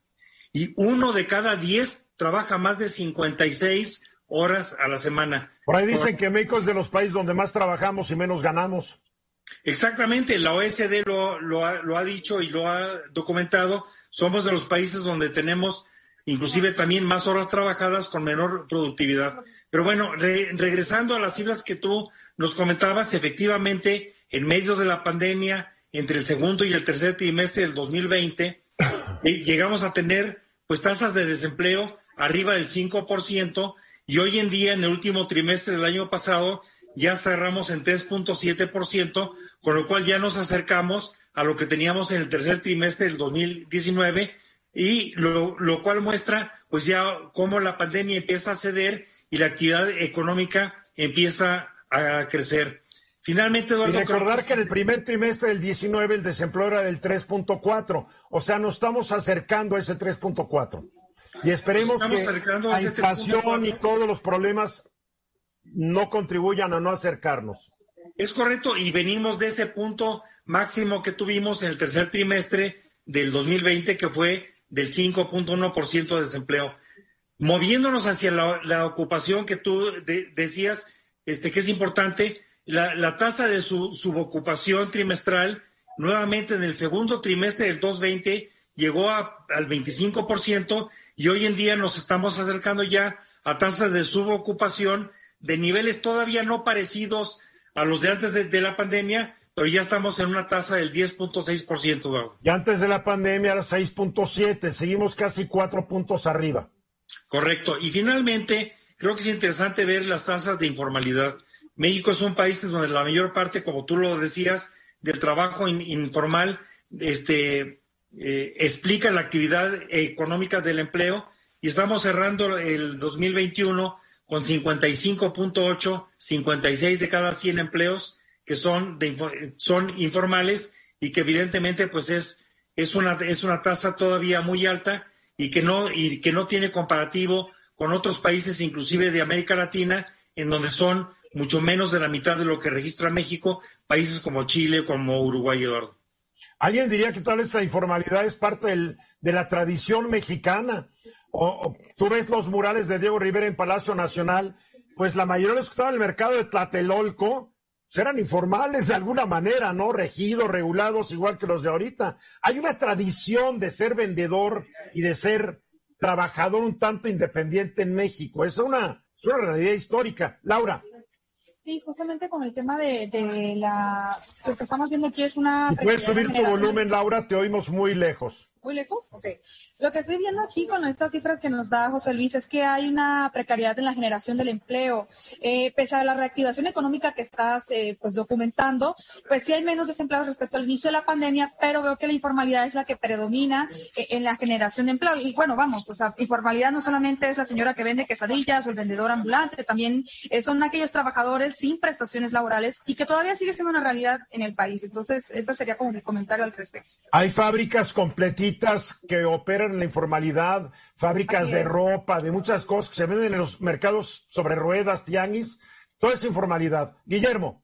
y uno de cada diez trabaja más de 56 horas a la semana. Por ahí dicen que México es de los países donde más trabajamos y menos ganamos. Exactamente, la OSD lo, lo, ha, lo, ha, dicho y lo ha documentado. Somos de los países donde tenemos inclusive también más horas trabajadas con menor productividad. Pero bueno, re, regresando a las cifras que tú nos comentabas, efectivamente, en medio de la pandemia, entre el segundo y el tercer trimestre del 2020, eh, llegamos a tener pues tasas de desempleo arriba del 5% y hoy en día, en el último trimestre del año pasado, ya cerramos en 3.7%, con lo cual ya nos acercamos a lo que teníamos en el tercer trimestre del 2019 y lo, lo, cual muestra pues ya cómo la pandemia empieza a ceder y la actividad económica empieza a crecer. Finalmente, Eduardo. Y recordar que en el primer trimestre del 19 el desempleo era del 3.4, o sea, nos estamos acercando a ese 3.4. Y esperemos que la inflación y todos los problemas no contribuyan a no acercarnos. Es correcto, y venimos de ese punto máximo que tuvimos en el tercer trimestre del 2020, que fue del 5.1% de desempleo. Moviéndonos hacia la, ocupación que tú de, decías, este, que es importante, la, tasa de su, subocupación trimestral, nuevamente en el segundo trimestre del 2020, llegó a, al 25% y hoy en día nos estamos acercando ya a tasas de subocupación de niveles todavía no parecidos a los de antes de, de la pandemia, pero ya estamos en una tasa del 10.6%. Y antes de la pandemia era 6.7, seguimos casi cuatro puntos arriba. Correcto. Y finalmente, creo que es interesante ver las tasas de informalidad. México es un país donde la mayor parte, como tú lo decías, del trabajo in, informal este, eh, explica la actividad económica del empleo y estamos cerrando el 2021 con 55.8, 56 de cada 100 empleos que son, de, informales y que evidentemente pues es, es, una, es una tasa todavía muy alta y que, no, y que no tiene comparativo con otros países, inclusive de América Latina, en donde son mucho menos de la mitad de lo que registra México, países como Chile, como Uruguay, Eduardo. Alguien diría que toda esta informalidad es parte de la tradición mexicana. O, o, tú ves los murales de Diego Rivera en Palacio Nacional, pues la mayoría de los que estaban en el mercado de Tlatelolco eran informales de alguna manera, ¿no? Regidos, regulados, igual que los de ahorita. Hay una tradición de ser vendedor y de ser trabajador un tanto independiente en México. Es una, es una realidad histórica. Laura. Sí, justamente con el tema de, de la... Lo que estamos viendo aquí es una... ¿Puedes subir tu volumen, Laura? Te oímos muy lejos. ¿Muy lejos? Ok. Lo que estoy viendo aquí con estas cifras que nos da José Luis es que hay una precariedad en la generación del empleo. Eh, pese a la reactivación económica que estás eh, pues documentando, pues sí hay menos desempleados respecto al inicio de la pandemia, pero veo que la informalidad es la que predomina eh, en la generación de empleo. Y bueno, vamos, pues informalidad no solamente es la señora que vende quesadillas o el vendedor ambulante, también eh, son aquellos trabajadores sin prestaciones laborales y que todavía sigue siendo una realidad en el país. Entonces, este sería como mi comentario al respecto. Hay fábricas completitas que operan en la informalidad, fábricas de ropa, de muchas cosas que se venden en los mercados sobre ruedas, tianguis, toda esa informalidad. Guillermo.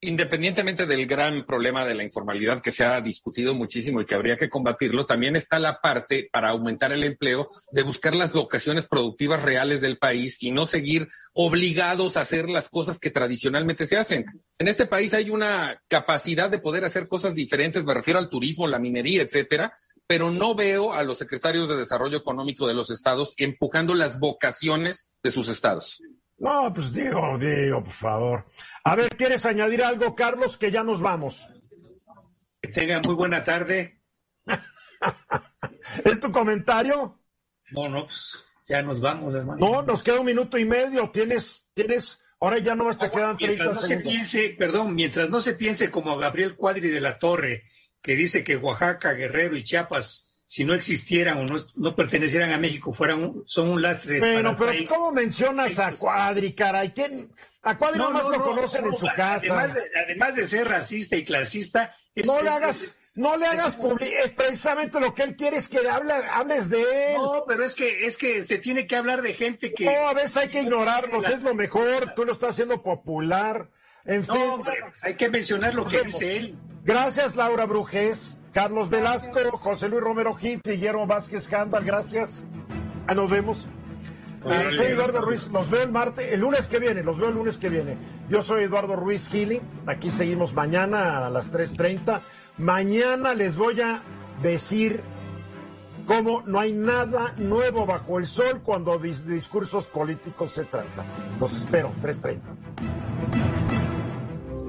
Independientemente del gran problema de la informalidad que se ha discutido muchísimo y que habría que combatirlo, también está la parte para aumentar el empleo de buscar las vocaciones productivas reales del país y no seguir obligados a hacer las cosas que tradicionalmente se hacen. En este país hay una capacidad de poder hacer cosas diferentes, me refiero al turismo, la minería, etcétera, pero no veo a los secretarios de Desarrollo Económico de los estados empujando las vocaciones de sus estados. No, pues digo, digo, por favor. A ver, ¿quieres añadir algo, Carlos? Que ya nos vamos. Que tengan muy buena tarde. [LAUGHS] ¿Es tu comentario? No, no, pues ya nos vamos, hermano. No, nos queda un minuto y medio. Tienes, tienes, ahora ya no te quedan 30 mientras no segundos. se piense, perdón, mientras no se piense como Gabriel Cuadri de la Torre, que dice que Oaxaca, Guerrero y Chiapas si no existieran o no, no pertenecieran a México, fueran un- son un lastre. Bueno, pero. ¿cómo mencionas a Cuadri, caray? ¿Quién? A Cuadri No, no, lo no, conocen no, en su casa. Además de, además de ser racista y clasista, es- no le hagas, es- no le hagas un- publi- es precisamente lo que él quiere es que hable- hables de él. No, pero es que es que se tiene que hablar de gente que No, a veces hay que ignorarnos, es lo mejor, tú lo estás haciendo popular. En fin, No, hombre, pues hay que mencionar lo que dice él. Gracias, Laura Brujés, Carlos Velasco, José Luis Romero Gil, Guillermo Vázquez Cándal, gracias. Ah, nos vemos. Eh, soy Eduardo Ruiz, los veo el martes, el lunes que viene, los veo el lunes que viene. Yo soy Eduardo Ruiz Gili, aquí seguimos mañana a las 3.30. Mañana les voy a decir cómo no hay nada nuevo bajo el sol cuando de discursos políticos se trata. Los espero, 3.30.